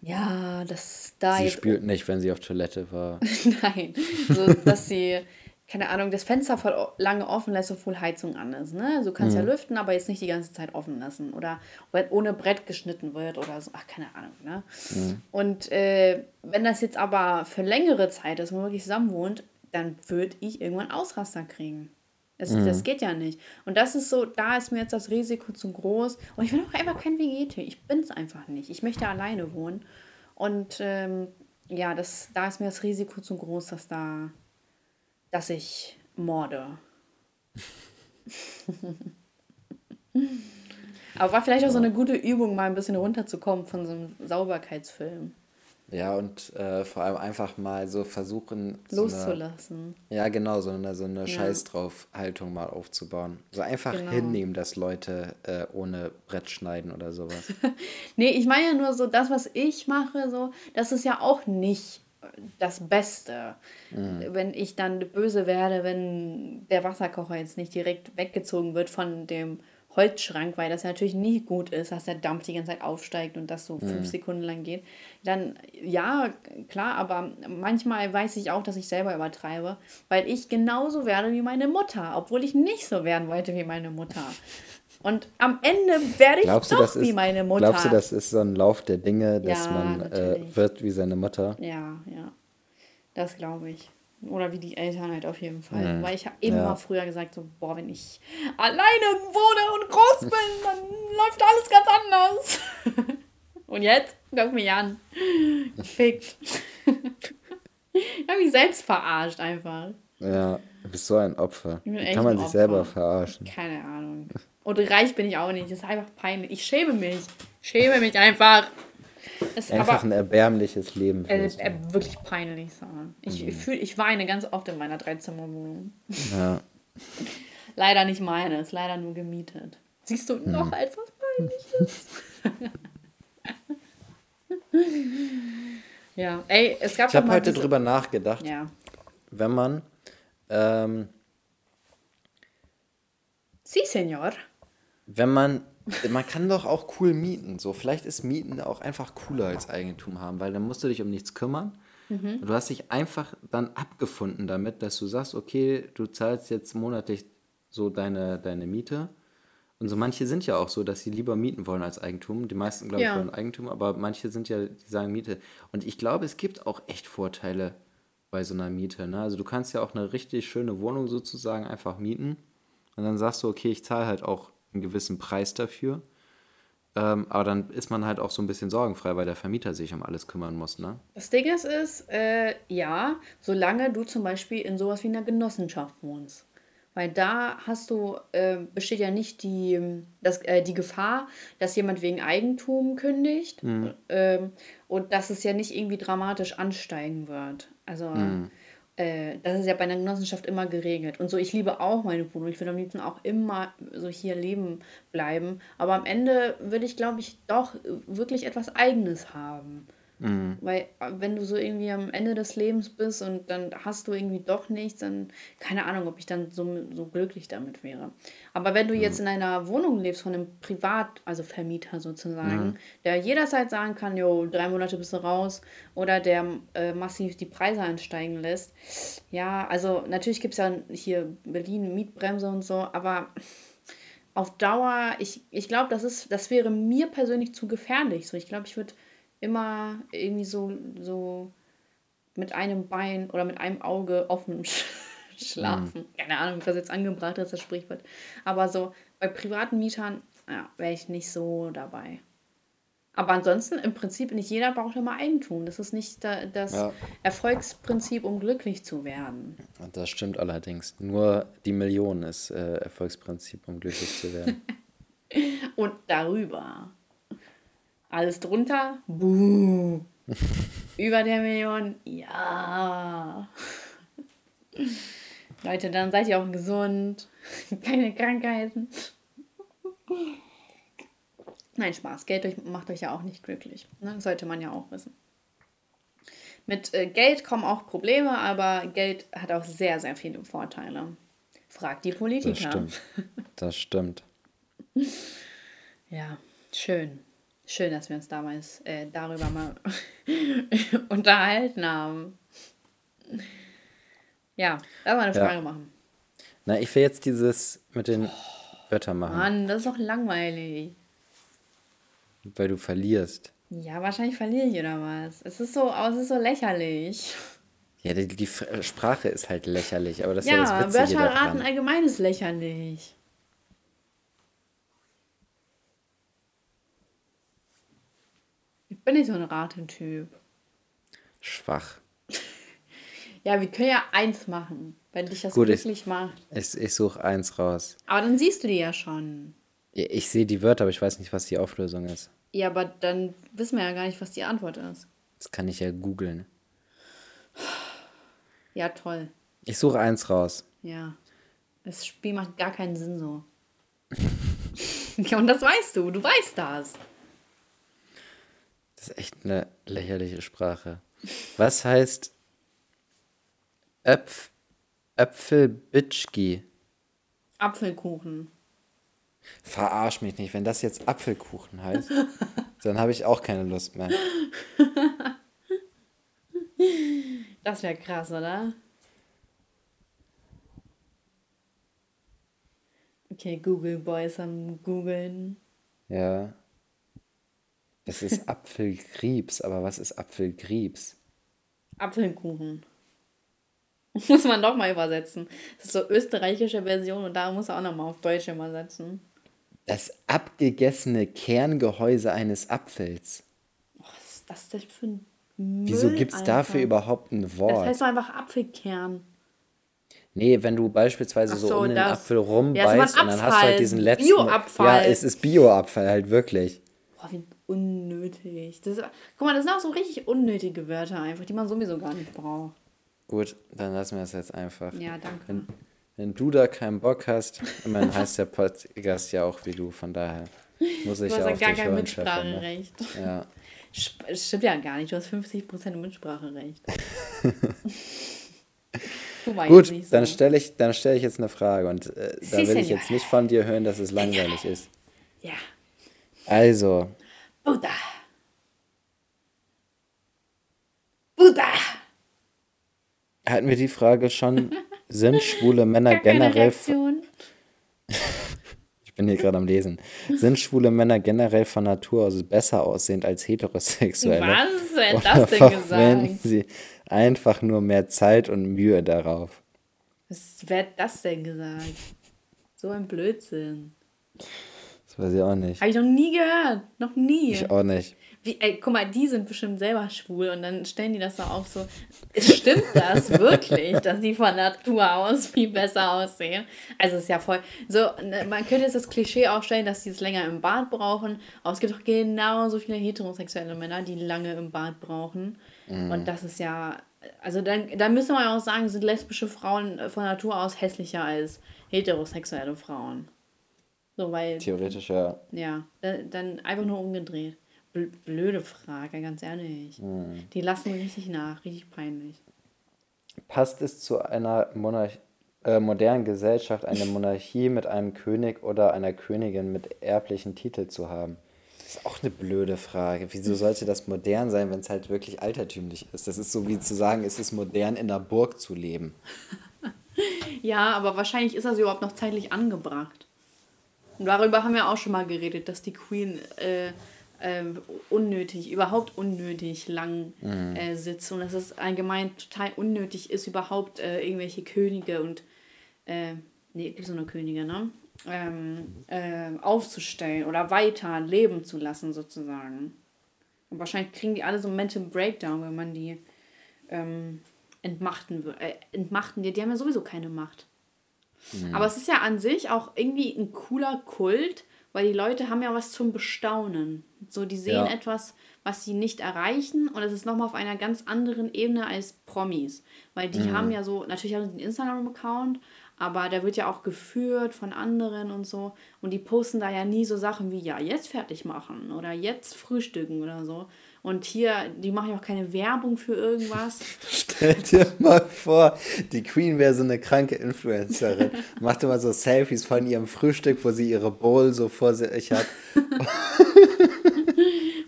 ja, dass da Sie jetzt spürt nicht, wenn sie auf Toilette war. Nein, so, dass sie, keine Ahnung, das Fenster voll lange offen lässt, obwohl Heizung an ist. Ne? Also du kannst ja lüften, aber jetzt nicht die ganze Zeit offen lassen. Oder wenn ohne Brett geschnitten wird oder so. Ach, keine Ahnung. Ne? Und äh, wenn das jetzt aber für längere Zeit ist, wo man wirklich zusammen wohnt, dann würde ich irgendwann Ausraster kriegen. Das, mhm. das geht ja nicht. Und das ist so, da ist mir jetzt das Risiko zu groß. Und ich bin auch einfach kein Vegetar. Ich bin es einfach nicht. Ich möchte alleine wohnen. Und ähm, ja, das, da ist mir das Risiko zu groß, dass da, dass ich morde. Aber war vielleicht auch so eine gute Übung, mal ein bisschen runterzukommen von so einem Sauberkeitsfilm. Ja, und äh, vor allem einfach mal so versuchen. Loszulassen. So eine, ja, genau, so eine, so eine ja. Scheiß drauf Haltung mal aufzubauen. So einfach genau. hinnehmen, dass Leute äh, ohne Brett schneiden oder sowas. nee, ich meine ja nur so, das, was ich mache, so, das ist ja auch nicht das Beste. Mhm. Wenn ich dann böse werde, wenn der Wasserkocher jetzt nicht direkt weggezogen wird von dem Holzschrank, weil das ja natürlich nie gut ist, dass der Dampf die ganze Zeit aufsteigt und das so fünf mhm. Sekunden lang geht. Dann ja, klar, aber manchmal weiß ich auch, dass ich selber übertreibe, weil ich genauso werde wie meine Mutter, obwohl ich nicht so werden wollte wie meine Mutter. Und am Ende werde ich glaubst doch du, wie ist, meine Mutter. Glaubst du, das ist so ein Lauf der Dinge, dass ja, man äh, wird wie seine Mutter? Ja, ja. Das glaube ich. Oder wie die Eltern halt auf jeden Fall. Mhm. Weil ich habe immer ja. früher gesagt, so, boah, wenn ich alleine wohne und groß bin, dann läuft alles ganz anders. und jetzt, guck mich an. Gefickt. ich habe mich selbst verarscht einfach. Ja, du bist so ein Opfer. Kann man sich selber verarschen? Keine Ahnung. Und reich bin ich auch nicht. Das ist einfach peinlich. Ich schäme mich. Schäme mich einfach. Es Einfach ein erbärmliches Leben. Äh, äh, wirklich peinlich sein. Ich, mhm. fühl, ich weine ganz oft in meiner Dreizimmerwohnung. Ja. leider nicht meine, ist leider nur gemietet. Siehst du noch mhm. etwas Peinliches? ja, ey, es gab Ich habe heute diese... drüber nachgedacht. Ja. Wenn man. Ähm, sí, Senor. Wenn man man kann doch auch cool mieten. So, vielleicht ist Mieten auch einfach cooler als Eigentum haben, weil dann musst du dich um nichts kümmern. Mhm. Du hast dich einfach dann abgefunden damit, dass du sagst, okay, du zahlst jetzt monatlich so deine, deine Miete. Und so manche sind ja auch so, dass sie lieber mieten wollen als Eigentum. Die meisten, glaube ich, wollen Eigentum, aber manche sind ja, die sagen Miete. Und ich glaube, es gibt auch echt Vorteile bei so einer Miete. Ne? Also du kannst ja auch eine richtig schöne Wohnung sozusagen einfach mieten. Und dann sagst du, okay, ich zahle halt auch einen gewissen Preis dafür. Ähm, aber dann ist man halt auch so ein bisschen sorgenfrei, weil der Vermieter sich um alles kümmern muss, ne? Das Ding ist, ist äh, ja, solange du zum Beispiel in sowas wie einer Genossenschaft wohnst. Weil da hast du, äh, besteht ja nicht die, das, äh, die Gefahr, dass jemand wegen Eigentum kündigt mhm. ähm, und dass es ja nicht irgendwie dramatisch ansteigen wird. Also mhm. Äh, das ist ja bei einer Genossenschaft immer geregelt. Und so, ich liebe auch meine Wohnung. Ich würde am liebsten auch immer so hier leben bleiben. Aber am Ende würde ich, glaube ich, doch wirklich etwas Eigenes haben. Mhm. Weil äh, wenn du so irgendwie am Ende des Lebens bist und dann hast du irgendwie doch nichts, dann keine Ahnung, ob ich dann so, so glücklich damit wäre. Aber wenn du mhm. jetzt in einer Wohnung lebst von einem Privat, also Vermieter sozusagen, mhm. der jederzeit sagen kann, jo, drei Monate bist du raus oder der äh, massiv die Preise ansteigen lässt. Ja, also natürlich gibt es ja hier Berlin Mietbremse und so, aber auf Dauer, ich, ich glaube, das das wäre mir persönlich zu gefährlich. So, ich glaube, ich würde immer irgendwie so, so mit einem Bein oder mit einem Auge offen schlafen. Mhm. Keine Ahnung, was jetzt angebracht ist, das Sprichwort. Aber so bei privaten Mietern ja, wäre ich nicht so dabei. Aber ansonsten, im Prinzip, nicht jeder braucht immer Eigentum. Das ist nicht das ja. Erfolgsprinzip, um glücklich zu werden. Das stimmt allerdings. Nur die Million ist äh, Erfolgsprinzip, um glücklich zu werden. Und darüber. Alles drunter, buh. Über der Million, ja. Leute, dann seid ihr auch gesund. Keine Krankheiten. Nein, Spaß. Geld macht euch ja auch nicht glücklich. Ne? Sollte man ja auch wissen. Mit äh, Geld kommen auch Probleme, aber Geld hat auch sehr, sehr viele Vorteile. Fragt die Politiker. Das stimmt. Das stimmt. ja, schön. Schön, dass wir uns damals äh, darüber mal unterhalten haben. Ja, mal eine Frage ja. machen. Na, ich will jetzt dieses mit den oh, Wörtern machen. Mann, das ist doch langweilig. Weil du verlierst. Ja, wahrscheinlich verliere ich oder was. Es ist so, es ist so lächerlich. Ja, die, die Sprache ist halt lächerlich, aber das ja, ist ja das Witzige Wörterraten allgemein ist lächerlich. Bin nicht so ein Ratentyp. Schwach. ja, wir können ja eins machen, wenn dich das Gut, glücklich ich, macht. Ich, ich suche eins raus. Aber dann siehst du die ja schon. Ich, ich sehe die Wörter, aber ich weiß nicht, was die Auflösung ist. Ja, aber dann wissen wir ja gar nicht, was die Antwort ist. Das kann ich ja googeln. Ja, toll. Ich suche eins raus. Ja. Das Spiel macht gar keinen Sinn so. ja, und das weißt du. Du weißt das. Das ist echt eine lächerliche Sprache. Was heißt Äpf Äpfelbitschki? Apfelkuchen. Verarsch mich nicht. Wenn das jetzt Apfelkuchen heißt, dann habe ich auch keine Lust mehr. Das wäre krass, oder? Okay, Google Boys am Googeln. Ja. Das ist Apfelgriebs, aber was ist Apfelgriebs? Apfelkuchen. Muss man doch mal übersetzen. Das ist so österreichische Version und da muss er auch nochmal auf Deutsch übersetzen. Das abgegessene Kerngehäuse eines Apfels. Was ist das denn für ein Müll Wieso gibt es dafür überhaupt ein Wort? Das heißt doch einfach Apfelkern. Nee, wenn du beispielsweise so, so, um den Apfel rumbeißt ja, und dann hast du halt diesen letzten. Bioabfall. Ja, es ist Bioabfall halt wirklich. Boah, wie unnötig. Das, guck mal, das sind auch so richtig unnötige Wörter einfach, die man sowieso gar nicht braucht. Gut, dann lassen wir es jetzt einfach. Ja, danke. Wenn, wenn du da keinen Bock hast, immerhin heißt der Podcast ja auch wie du, von daher muss ich ja auch gar kein Mitspracherecht. Ja. Es stimmt ja gar nicht, du hast 50% Mitspracherecht. Gut, so. dann stelle ich, stell ich jetzt eine Frage und äh, da will ich jetzt nicht von dir hören, dass es langweilig ist. Ja. Also. Buddha. Buddha. Hatten wir die Frage schon, sind schwule Männer generell. Ich bin hier gerade am Lesen. Sind schwule Männer generell von Natur aus besser aussehend als heterosexuelle? Was? Hat das denn gesagt? sie einfach nur mehr Zeit und Mühe darauf? Was, hat das denn gesagt? So ein Blödsinn. Das weiß ich auch nicht. Habe ich noch nie gehört. Noch nie. Ich auch nicht. Wie, ey, guck mal, die sind bestimmt selber schwul und dann stellen die das da auf so. Stimmt das wirklich, dass die von Natur aus viel besser aussehen? Also, es ist ja voll. So, ne, man könnte jetzt das Klischee aufstellen, dass die es länger im Bad brauchen, aber es gibt auch genauso viele heterosexuelle Männer, die lange im Bad brauchen. Mhm. Und das ist ja. Also, dann, dann müsste man ja auch sagen, sind lesbische Frauen von Natur aus hässlicher als heterosexuelle Frauen. So, weil. Theoretisch ja. Ja, dann einfach nur umgedreht blöde Frage, ganz ehrlich. Hm. Die lassen richtig nach, richtig peinlich. Passt es zu einer Monarch äh, modernen Gesellschaft, eine Monarchie mit einem König oder einer Königin mit erblichen Titel zu haben? Das ist auch eine blöde Frage. Wieso sollte das modern sein, wenn es halt wirklich altertümlich ist? Das ist so wie zu sagen, es ist modern, in einer Burg zu leben. ja, aber wahrscheinlich ist das überhaupt noch zeitlich angebracht. Und darüber haben wir auch schon mal geredet, dass die Queen äh, äh, unnötig, überhaupt unnötig lang mhm. äh, sitzt und dass es allgemein total unnötig ist, überhaupt äh, irgendwelche Könige und, äh, nee, gibt es nur Könige, ne? Ähm, äh, aufzustellen oder weiter leben zu lassen, sozusagen. Und wahrscheinlich kriegen die alle so einen Mental Breakdown, wenn man die ähm, entmachten würde. Äh, entmachten, die, die haben ja sowieso keine Macht. Mhm. Aber es ist ja an sich auch irgendwie ein cooler Kult, weil die Leute haben ja was zum Bestaunen. So, die sehen ja. etwas, was sie nicht erreichen und es ist nochmal auf einer ganz anderen Ebene als Promis. Weil die mhm. haben ja so, natürlich haben sie einen Instagram-Account, aber der wird ja auch geführt von anderen und so. Und die posten da ja nie so Sachen wie, ja, jetzt fertig machen oder jetzt frühstücken oder so. Und hier, die machen ja auch keine Werbung für irgendwas. Stell dir mal vor, die Queen wäre so eine kranke Influencerin. Macht immer so Selfies von ihrem Frühstück, wo sie ihre Bowl so vor sich hat.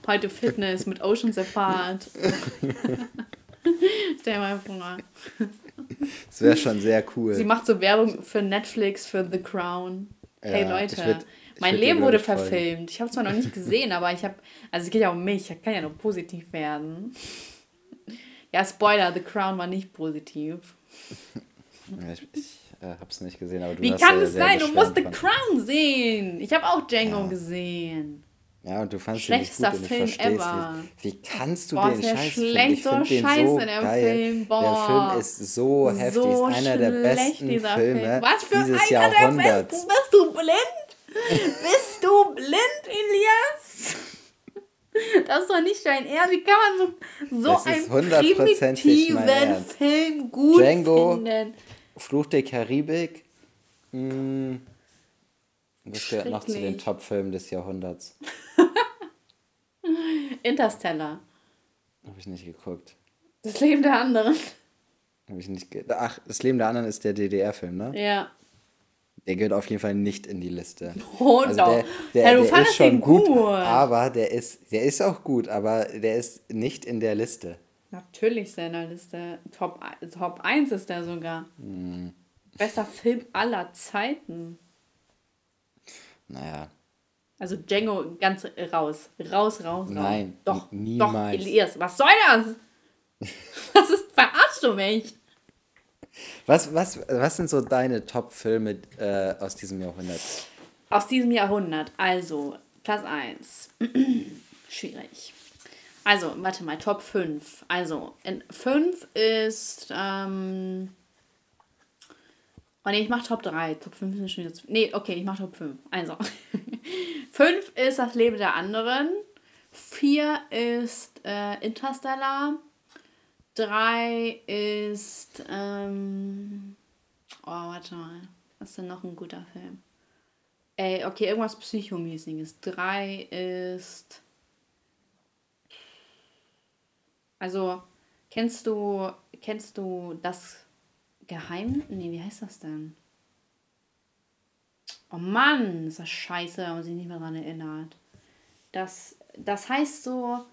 Heute Fitness mit Ocean Safari. Stell mal vor. Das wäre schon sehr cool. Sie macht so Werbung für Netflix, für The Crown. Ja, hey Leute, mein Leben wurde verfilmt. Ich habe es zwar noch nicht gesehen, aber ich habe, also es geht ja um mich, ich kann ja nur positiv werden. Ja, Spoiler, The Crown war nicht positiv. ich ich äh, hab's nicht gesehen, aber du Wie kann es sein? Du musst The Crown sehen. Ich habe auch Django Ja. gesehen. Ja, und du fandst ihn nicht Schlechtester gut und ich Film ever. nicht. Wie kannst du Boah, den der Scheiß schlecht, Ich so den scheiße, so der geil. Film. Der Boah. Film ist so heftig, So ist einer der besten Filme Film. Was für dieses einer Jahrhunderts. der besten? Bist du blind? Bist du blind, Elias? Das ist doch nicht dein Ernst. Wie kann man so, so einen primitiven. Film gut Django. finden? Fluch der Karibik. Mh, das gehört noch zu den. Top-Filmen des Jahrhunderts. Interstellar. Habe ich nicht geguckt. Das Leben der anderen. Hab ich nicht ge Ach, das Leben der anderen ist der DDR-Film, ne? Ja. Der gehört auf jeden Fall nicht in die Liste. Oh, Also doch. der, der, der ist schon gut, gut. aber der ist, der ist auch gut, aber der ist nicht in der Liste. Natürlich ist er in der Liste. Top, Top 1 ist der sogar. Hm. Bester Film aller Zeiten. Naja, Also Django ganz raus. Raus, raus, raus. Nein, Doch, niemals. doch, Elias. Was soll das? Was ist, verarschst du mich? Was, was, was sind so deine Top-Filme äh, aus diesem Jahrhundert? Aus diesem Jahrhundert. Also, Platz 1. Schwierig. Also, warte mal, Top 5. Also, 5 ist. Ähm, oh ne, ich mach Top 3. Top 5 ist schon zu. Nee, okay, ich mach Top 5. Also, 5 ist das Leben der anderen. 4 ist äh, Interstellar. 3 ist. Ähm, oh, warte mal. Was ist denn noch ein guter Film? Ey, okay, irgendwas Psychomäßiges. Drei ist. Also, kennst du. Kennst du das Geheim. Nee, wie heißt das denn? Oh Mann, ist das scheiße, wenn man sich nicht mehr daran erinnert. Das, das heißt so.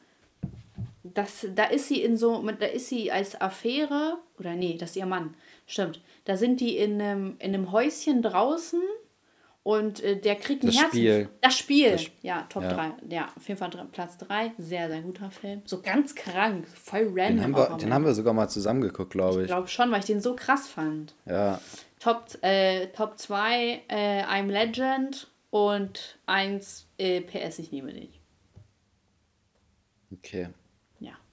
Das, da ist sie in so, mit- da ist sie als Affäre, oder nee, das ist ihr Mann, stimmt. Da sind die in einem, in einem Häuschen draußen und äh, der kriegt ein Das Herz. Spiel. Das Spiel. Das Sp- ja, Top ja. 3. Ja, auf jeden Fall Platz 3. Sehr, sehr guter Film. So ganz krank. Voll random. Den haben, wir, den haben wir sogar mal zusammengeguckt, glaube Ich ich. glaube schon, weil ich den so krass fand. Ja, Top 2 äh, Top zwei, äh, I'm Legend und 1 äh, PS Ich liebe dich. okay.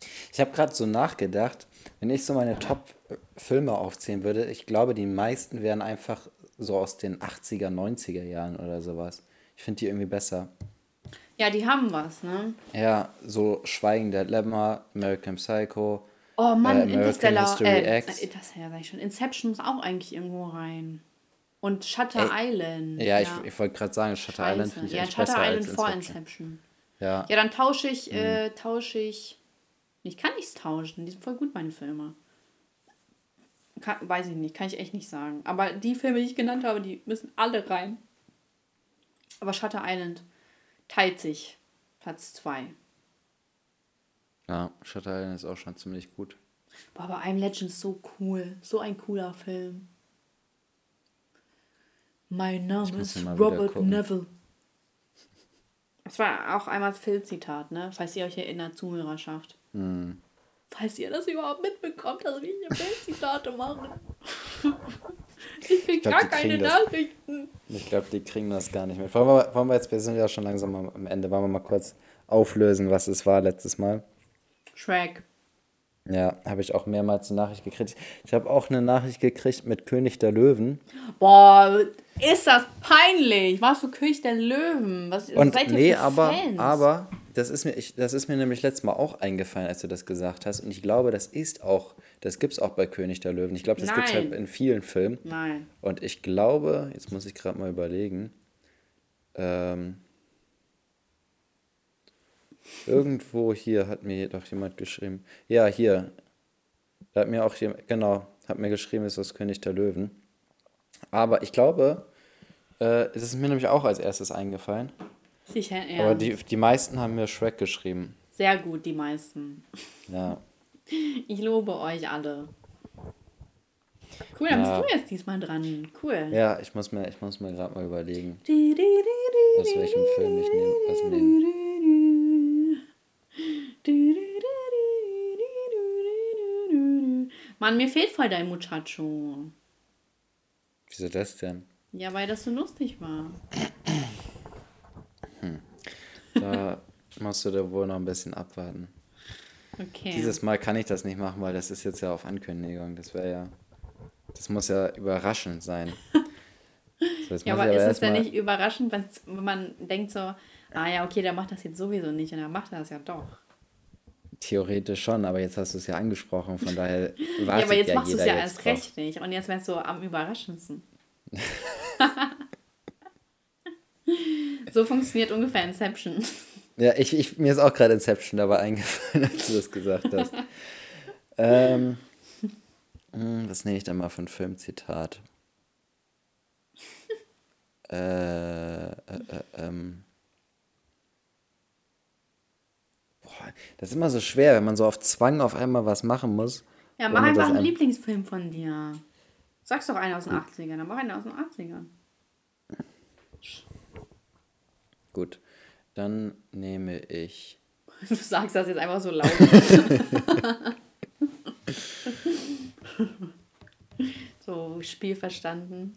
Ja. Ich habe gerade so nachgedacht, wenn ich so meine Top-Filme aufzählen würde, ich glaube, die meisten wären einfach so aus den 80er, 90er Jahren oder sowas. Ich finde die irgendwie besser. Ja, die haben was, ne? Ja, so Schweigen der Lämmer, American Psycho. Oh Mann, Äh, American Interstellar. History Äh, X. das ja, sag ich schon. Inception muss auch eigentlich irgendwo rein. Und Shutter Island. Ja, ich, ich wollte gerade sagen, Shutter Scheiße. Island finde ich Ja, eigentlich Shutter besser Island als vor Inception. Inception. Ja, Ja, dann tausche ich, äh, tausche ich. Ich kann nichts tauschen. Die sind voll gut, meine Filme. Kann, weiß ich nicht, kann ich echt nicht sagen. Aber die Filme, die ich genannt habe, die müssen alle rein. Aber Shutter Island teilt sich. Platz 2. ja, Shutter Island ist auch schon ziemlich gut. Boah, aber I'm Legend ist so cool. So ein cooler Film. Mein Name ist Robert. Neville. Das war auch einmal das Filmzitat, ne? Falls ihr euch erinnert, Zuhörerschaft. Hm. Falls ihr das überhaupt mitbekommt, dass wir hier Filmzitate machen. ich krieg glaub, gar keine kriegen das. Nachrichten. Ich glaube, die kriegen das gar nicht mit. Wollen wir, wollen wir jetzt, wir sind ja schon langsam am Ende, wollen wir mal kurz auflösen, was es war letztes Mal? Shrek. Ja, habe ich auch mehrmals eine Nachricht gekriegt. Ich habe auch eine Nachricht gekriegt mit König der Löwen. Boah, ist das peinlich. Was für König der Löwen? Was Und seid ihr nee, aber, Fans? aber das ist, mir, ich, das ist mir nämlich letztes Mal auch eingefallen, als du das gesagt hast. Und ich glaube, das ist auch, das gibt es auch bei König der Löwen. Ich glaube, das gibt es halt in vielen Filmen. Nein. Und ich glaube, jetzt muss ich gerade mal überlegen, ähm, irgendwo hier hat mir doch jemand geschrieben. Ja, hier. Da hat mir auch jemand, genau, hat mir geschrieben, ist das König der Löwen. Aber ich glaube, äh, es ist mir nämlich auch als erstes eingefallen. Sicher, ja. Aber die, die meisten haben mir Shrek geschrieben. Sehr gut, die meisten. Ja. Ich lobe euch alle. Cool, dann Ja. bist du jetzt diesmal dran. Cool. Ja, ich muss mir, ich muss mir gerade mal überlegen, Aus welchem Film ich nehme. Also. Mann, mir fehlt voll dein Muchacho. Wieso das denn? Ja, weil das so lustig war. Da musst du da wohl noch ein bisschen abwarten. Okay. Dieses Mal kann ich das nicht machen, weil das ist jetzt ja auf Ankündigung. Das wäre ja. Das muss ja überraschend sein. So, ja, aber ist es denn nicht überraschend, wenn man denkt so, ah ja, okay, der macht das jetzt sowieso nicht und er macht das ja doch. Theoretisch schon, aber jetzt hast du es ja angesprochen, von daher wartet ja, aber jetzt ja machst du es ja erst recht nicht und jetzt wärst du am überraschendsten. so funktioniert ungefähr Inception. Ja, ich, ich, mir ist auch gerade Inception dabei eingefallen, als du das gesagt hast. ähm, hm, was nehme ich da mal für ein Filmzitat? äh, äh, äh, ähm. Boah, das ist immer so schwer, wenn man so auf Zwang auf einmal was machen muss. Ja, mach einfach einen einem- Lieblingsfilm von dir. Sag's doch einen aus den 80ern, dann mach einen aus den 80ern. Gut, dann nehme ich. Du sagst das jetzt einfach so laut. so, Spiel verstanden.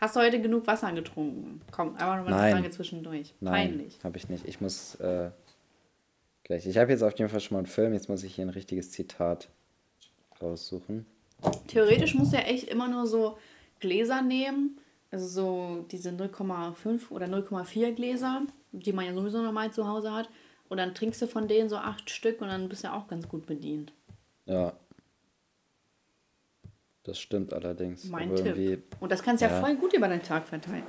Hast du heute genug Wasser getrunken? Komm, einfach nur mal eine. Frage zwischendurch. Nein, Peinlich. habe ich nicht. Ich muss äh, gleich. Ich habe jetzt auf jeden Fall schon mal einen Film. Jetzt muss ich hier ein richtiges Zitat raussuchen. Theoretisch musst du ja echt immer nur so Gläser nehmen. Also so diese 0,5 oder 0,4 Gläser, die man ja sowieso normal zu Hause hat. Und dann trinkst du von denen so acht Stück und dann bist du ja auch ganz gut bedient. Ja. Das stimmt allerdings. Mein aber Tipp. Und das kannst du ja. ja. voll gut über den Tag verteilen.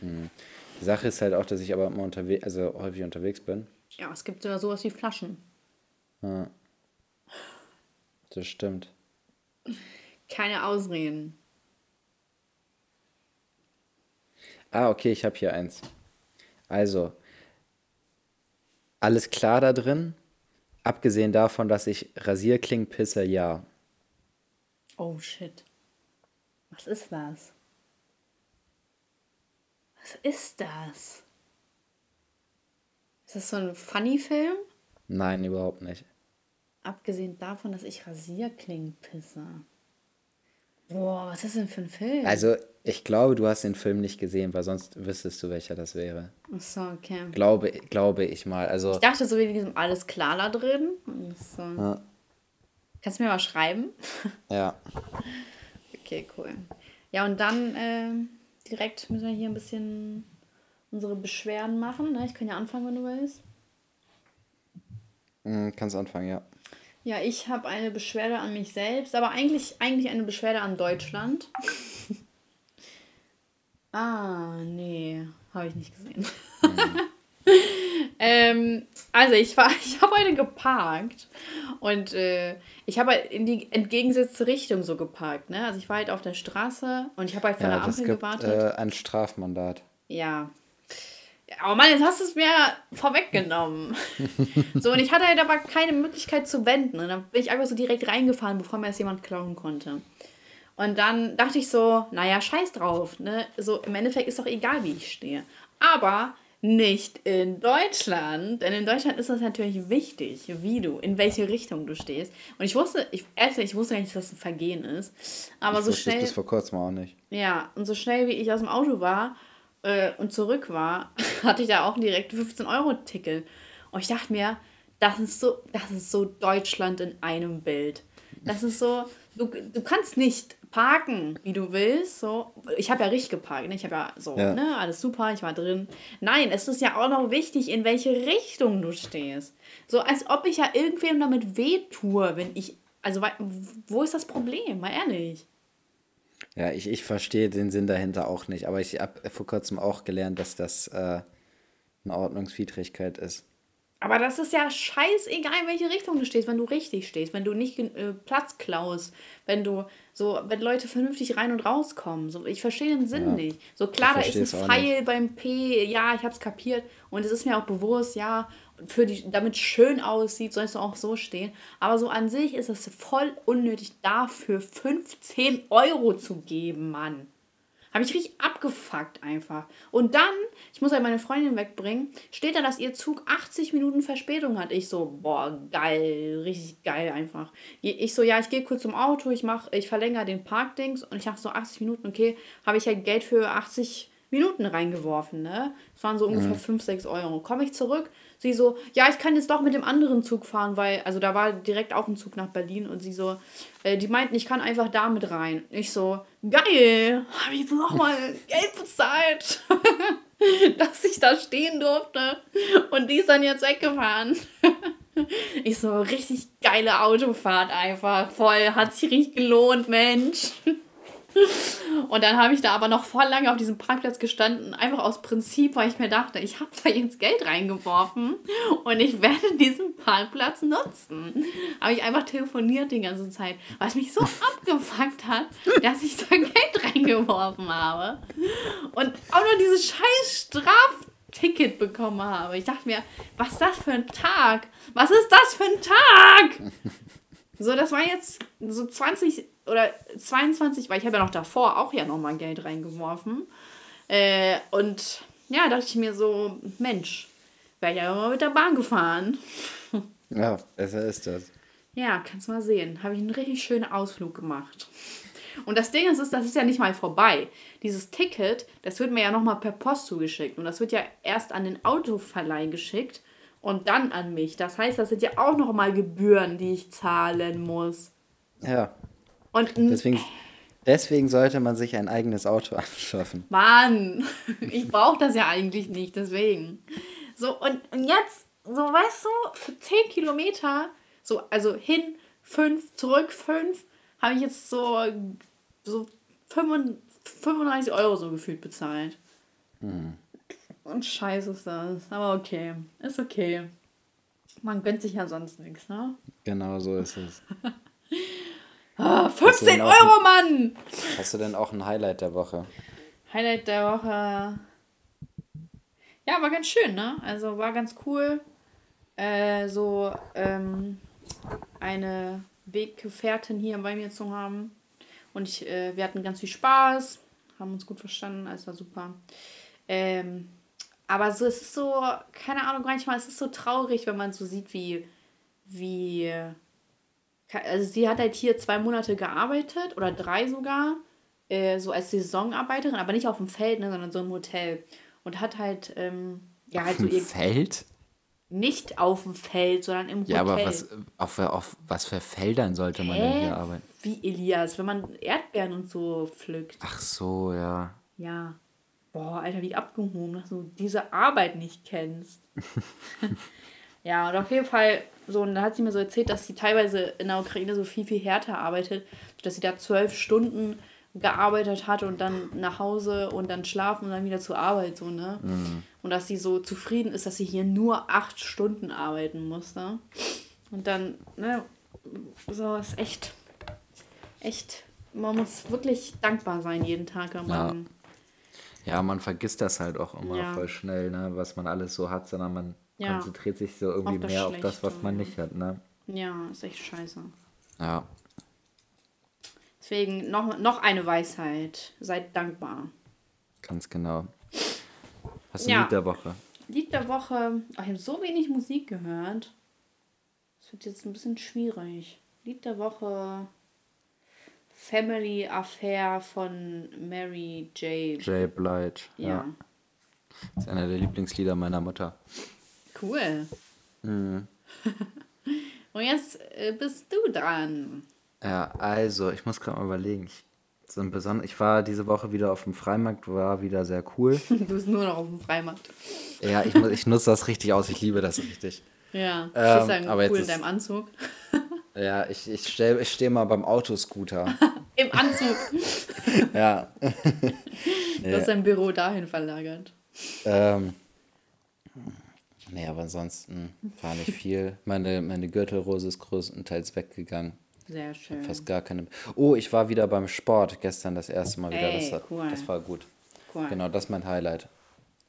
die Sache ist halt auch, dass ich aber immer unterwegs, also häufig unterwegs bin. Ja, es gibt sogar sowas wie Flaschen. Ja. Das stimmt. Keine Ausreden. Ah, okay, ich habe hier eins. Also, alles klar da drin, abgesehen davon, dass ich Rasierklingen pisse, ja. Oh shit. Was ist das? Was ist das? Ist das so ein Funny-Film? Nein, überhaupt nicht. Abgesehen davon, dass ich Rasierklingen pisse. Boah, was ist das denn für ein Film? Also, ich glaube, du hast den Film nicht gesehen, weil sonst wüsstest du, welcher das wäre. Achso, okay. Glaube, glaube ich mal. Also, Ich dachte so wie in diesem Alles klar da drin. So. Ja. Kannst du mir mal schreiben? ja. Okay, cool. Ja, und dann ähm, direkt müssen wir hier ein bisschen unsere Beschwerden machen. Ne? Ich kann ja anfangen, wenn du willst. Hm, kannst anfangen, ja. Ja, ich habe eine Beschwerde an mich selbst, aber eigentlich, eigentlich eine Beschwerde an Deutschland. ah, nee, habe ich nicht gesehen. ähm, also ich war, ich habe heute geparkt und äh, ich habe halt in die entgegengesetzte Richtung so geparkt. Ne? Also ich war halt auf der Straße und ich habe halt vor Ja, der Ampel gibt gewartet. äh, ein Strafmandat. Ja. Aber Mann, jetzt hast du es mir vorweggenommen. so, und ich hatte halt aber keine Möglichkeit zu wenden. Und dann bin ich einfach so direkt reingefahren, bevor mir das jemand klauen konnte. Und dann dachte ich so, naja, scheiß drauf. Ne? So, im Endeffekt ist doch egal, wie ich stehe. Aber nicht in Deutschland. Denn in Deutschland ist das natürlich wichtig, wie du, in welche Richtung du stehst. Und ich wusste, ich, ehrlich, ich wusste gar nicht, dass das ein Vergehen ist. Aber ich so wusste schnell. bis vor kurzem auch nicht. Ja, und so schnell wie ich aus dem Auto war äh, und zurück war, hatte ich da auch direkt 15-Euro-Ticket. Und ich dachte mir, das ist so, das ist so Deutschland in einem Bild. Das ist so, du, du kannst nicht parken, wie du willst. So. Ich habe ja richtig geparkt, ne? Ich habe ja so, Ja. ne, alles super, ich war drin. Nein, es ist ja auch noch wichtig, in welche Richtung du stehst. So als ob ich ja irgendwem damit wehtue, wenn ich. Also, wo ist das Problem? Mal ehrlich. Ja, ich, ich verstehe den Sinn dahinter auch nicht, aber ich habe vor kurzem auch gelernt, dass das äh, eine Ordnungswidrigkeit ist. Aber das ist ja scheißegal, in welche Richtung du stehst, wenn du richtig stehst, wenn du nicht äh, Platz klaust, wenn du so, wenn Leute vernünftig rein und rauskommen. So, ich verstehe den Sinn Ja. nicht. So klar, da ist ein Pfeil beim P, ja, ich hab's kapiert. Und es ist mir auch bewusst, ja, für die, damit es schön aussieht, sollst du auch so stehen. Aber so an sich ist es voll unnötig, dafür 15 Euro zu geben, Mann. Habe Habe ich richtig abgefuckt einfach. Und dann, ich muss halt meine Freundin wegbringen, steht da, dass ihr Zug 80 Minuten Verspätung hat. Ich so, boah, geil, richtig geil einfach. Ich so, ja, ich gehe kurz zum Auto, ich mach, ich verlängere den Parkdings und ich dachte so 80 Minuten, okay, habe ich halt Geld für 80 Minuten reingeworfen, ne? Das waren so ungefähr mhm. 5, 6 Euro. Komme ich zurück, sie so, ja, ich kann jetzt doch mit dem anderen Zug fahren, weil, also da war direkt auch ein Zug nach Berlin und sie so, äh, die meinten, ich kann einfach damit rein. Ich so, geil, habe ich so nochmal Geld bezahlt, dass ich da stehen durfte und die ist dann jetzt weggefahren. ich so, richtig geile Autofahrt einfach, voll, hat sich richtig gelohnt, Mensch. Und dann habe ich da aber noch voll lange auf diesem Parkplatz gestanden, einfach aus Prinzip, weil ich mir dachte, ich habe da jetzt Geld reingeworfen und ich werde diesen Parkplatz nutzen. Habe ich einfach telefoniert die ganze Zeit, was mich so abgefuckt hat, dass ich da Geld reingeworfen habe. Und auch nur dieses scheiß Strafticket bekommen habe. Ich dachte mir, was ist das für ein Tag? Was ist das für ein Tag? So, das war jetzt so 20 oder 22, weil ich habe ja noch davor auch ja nochmal Geld reingeworfen. Äh, und ja, dachte ich mir so, Mensch, wäre ja immer mit der Bahn gefahren. Ja, besser ist das. Ja, kannst mal sehen. Habe ich einen richtig schönen Ausflug gemacht. Und das Ding ist, das ist ja nicht mal vorbei. Dieses Ticket, das wird mir ja nochmal per Post zugeschickt. Und das wird ja erst an den Autoverleih geschickt und dann an mich. Das heißt, das sind ja auch nochmal Gebühren, die ich zahlen muss. Ja. Und deswegen, deswegen sollte man sich ein eigenes Auto anschaffen. Mann, ich brauche das ja eigentlich nicht, deswegen. So, und, und jetzt, so weißt du, für 10 Kilometer, so, also hin 5, zurück 5, habe ich jetzt so, so 35 Euro so gefühlt bezahlt. Hm. Und scheiße ist das. Aber okay. Ist okay. Man gönnt sich ja sonst nichts, ne? Genau so ist es. Ah, 15 Euro, Mann! Hast du denn auch ein Highlight der Woche? Highlight der Woche. Ja, war ganz schön, ne? Also war ganz cool. Äh, so ähm, eine Weggefährtin hier bei mir zu haben. Und ich, äh, wir hatten ganz viel Spaß, haben uns gut verstanden, alles war super. Ähm, aber so, es ist so, keine Ahnung, manchmal es ist so traurig, wenn man so sieht, wie, wie also sie hat halt hier zwei Monate gearbeitet oder drei sogar, äh, so als Saisonarbeiterin, aber nicht auf dem Feld, ne, sondern so im Hotel. Und hat halt, ähm, ja, halt auf so ihr. Feld? Nicht auf dem Feld, sondern im Hotel. Ja, aber was, auf, auf was für Feldern sollte man denn hier arbeiten? Wie Elias, wenn man Erdbeeren und so pflückt. Ach so, ja. Ja. Boah, Alter, wie abgehoben, dass du diese Arbeit nicht kennst. ja, und auf jeden Fall so, und da hat sie mir so erzählt, dass sie teilweise in der Ukraine so viel, viel härter arbeitet, dass sie da zwölf Stunden gearbeitet hat und dann nach Hause und dann schlafen und dann wieder zur Arbeit, so, ne? Mhm. Und dass sie so zufrieden ist, dass sie hier nur acht Stunden arbeiten musste. Und dann, ne, so ist echt, echt, man muss wirklich dankbar sein jeden Tag. Man, ja. ja, man vergisst das halt auch immer ja. voll schnell, ne, was man alles so hat, sondern man ja. konzentriert sich so irgendwie auf mehr auf das, was man nicht hat, ne? Ja, ist echt scheiße. Ja. Deswegen noch, noch eine Weisheit. Seid dankbar. Ganz genau. Hast du ja. Lied der Woche? Lied der Woche. Oh, ich habe so wenig Musik gehört. Das wird jetzt ein bisschen schwierig. Lied der Woche. Family Affair von Mary J. J. Blige. Ja. ja. Das ist einer der Lieblingslieder meiner Mutter. Cool. Mhm. Und jetzt äh, bist du dran. Ja, also, ich muss gerade mal überlegen. Ich, so ein beson ich war diese Woche wieder auf dem Freimarkt, war wieder sehr cool. du bist nur noch auf dem Freimarkt. Ja, ich, ich nutze das richtig aus. Ich liebe das richtig. Ja, ähm, ähm, aber cool in deinem Anzug. ja, ich, ich stehe ich steh mal beim Autoscooter. Im Anzug. ja. Du hast dein Büro dahin verlagert. Ähm, Nee, aber ansonsten war nicht viel. Meine, meine Gürtelrose ist größtenteils weggegangen. Sehr schön. Fast gar keine. Oh, ich war wieder beim Sport gestern das erste Mal wieder. Ey, das, cool. das war gut. Cool. Genau, das ist mein Highlight.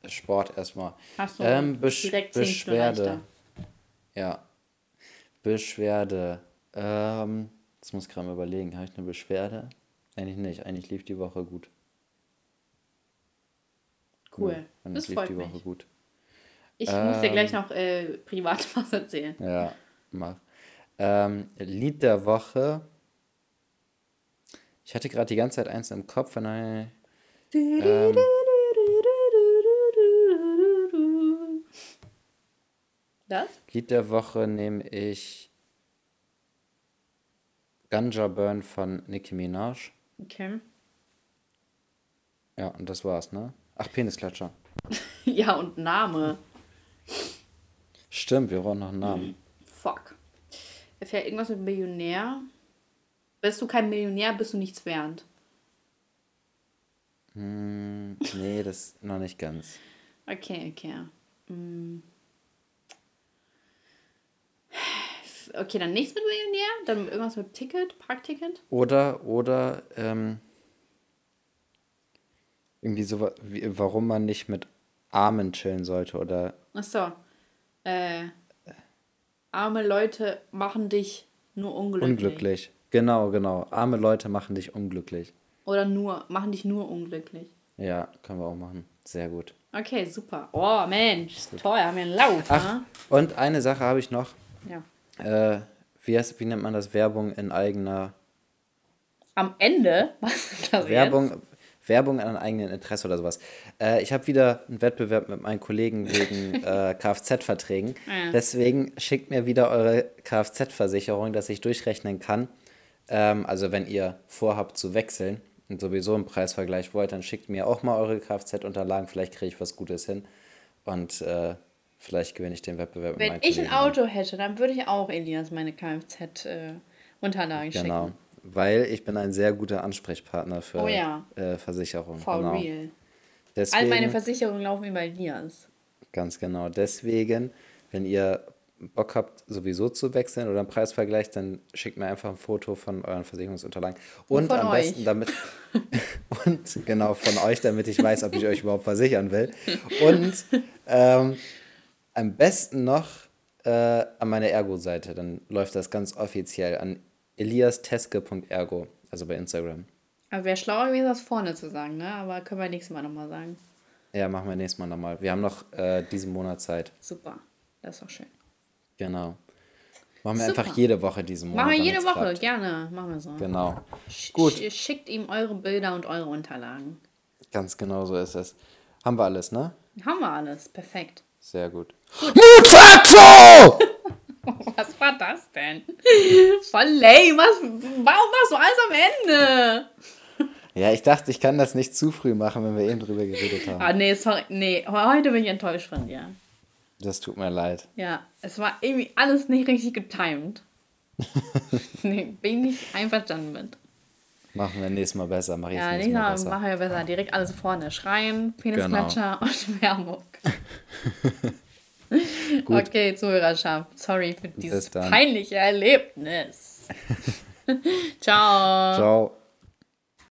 Sport erstmal. Hast du ähm, Besch direkt Beschwerde. Ja. Beschwerde. Ähm, das muss ich gerade mal überlegen. Habe ich eine Beschwerde? Eigentlich nicht. Eigentlich lief die Woche gut. Cool. Dann das lief freut die Woche mich. gut. Ich muss dir Ähm. gleich noch äh, privat was erzählen. Ja, mach. Ähm, Lied der Woche. Ich hatte gerade die ganze Zeit eins im Kopf. Und dann, ähm, Das? Lied der Woche nehme ich Ganja Burn von Nicki Minaj. Okay. Ja, und das war's, ne? Ach, Penisklatscher. Ja, und Name. Stimmt, wir brauchen noch einen Namen. Fuck. Fährt irgendwas mit Millionär? Bist du kein Millionär, bist du nichts wert. Hm, nee, das noch nicht ganz. Okay, okay. Mm. Okay, dann nichts mit Millionär, dann irgendwas mit Ticket, Parkticket. Oder, oder, ähm, irgendwie so, wie, warum man nicht mit Armen chillen sollte oder Achso. Äh, arme Leute machen dich nur unglücklich. unglücklich. Genau, genau. Arme Leute machen dich unglücklich. Oder nur, machen dich nur unglücklich. Ja, können wir auch machen. Sehr gut. Okay, super. Oh, Mensch, toll, haben wir einen Lauf, Ach, ne? und eine Sache habe ich noch. Ja. Äh, wie, heißt, wie nennt man das? Werbung in eigener Am Ende, was ist das Werbung, jetzt? Werbung an eigenem Interesse oder sowas. Äh, ich habe wieder einen Wettbewerb mit meinen Kollegen wegen äh, Kfz-Verträgen. Ja. Deswegen schickt mir wieder eure Kfz-Versicherung, dass ich durchrechnen kann. Ähm, also wenn ihr vorhabt zu wechseln und sowieso einen Preisvergleich wollt, dann schickt mir auch mal eure Kfz-Unterlagen. Vielleicht kriege ich was Gutes hin. Und äh, vielleicht gewinne ich den Wettbewerb mit Wenn ich ein. Auto hätte, dann würde ich auch Elias meine Kfz-Unterlagen Genau. schicken. Weil ich bin ein sehr guter Ansprechpartner für Oh ja. äh, Versicherungen. For genau. real. All Deswegen, meine Versicherungen laufen über Elias. Ganz genau. Deswegen, wenn ihr Bock habt, sowieso zu wechseln oder einen Preisvergleich, dann schickt mir einfach ein Foto von euren Versicherungsunterlagen. Und von am euch. besten damit. und genau von euch, damit ich weiß, ob ich euch überhaupt versichern will. Und ähm, am besten noch äh, an meine Ergo-Seite. Dann läuft das ganz offiziell an eliasteske.ergo, also bei Instagram. Aber wäre schlauer gewesen, das vorne zu sagen, ne? Aber können wir nächstes Mal nochmal sagen. Ja, machen wir nächstes Mal nochmal. Wir haben noch äh, diesen Monat Zeit. Super. Das ist doch schön. Genau. Machen wir Super. einfach jede Woche diesen Monat. Machen wir jede Woche, klappt. gerne. Machen wir so. Genau. Sch- Gut. sch- Schickt ihm eure Bilder und eure Unterlagen. Ganz genau so ist es. Haben wir alles, ne? Haben wir alles. Perfekt. Sehr gut. Muchacho! Was war das denn? Voll lame. Was, warum machst du alles am Ende? Ja, ich dachte, ich kann das nicht zu früh machen, wenn wir eben drüber geredet haben. Ah, nee, sorry. Nee, heute bin ich enttäuscht von dir. Das tut mir leid. Ja, es war irgendwie alles nicht richtig getimed. nee, bin ich nicht einverstanden mit. Machen wir nächstes Mal besser. Mach ich Ja, nächstes Mal besser. machen wir besser. Direkt alles vorne. Schreien, Penisklatscher und Werbung. Okay, Zuhörerschaft. Sorry für dieses peinliche Erlebnis. Ciao. Ciao.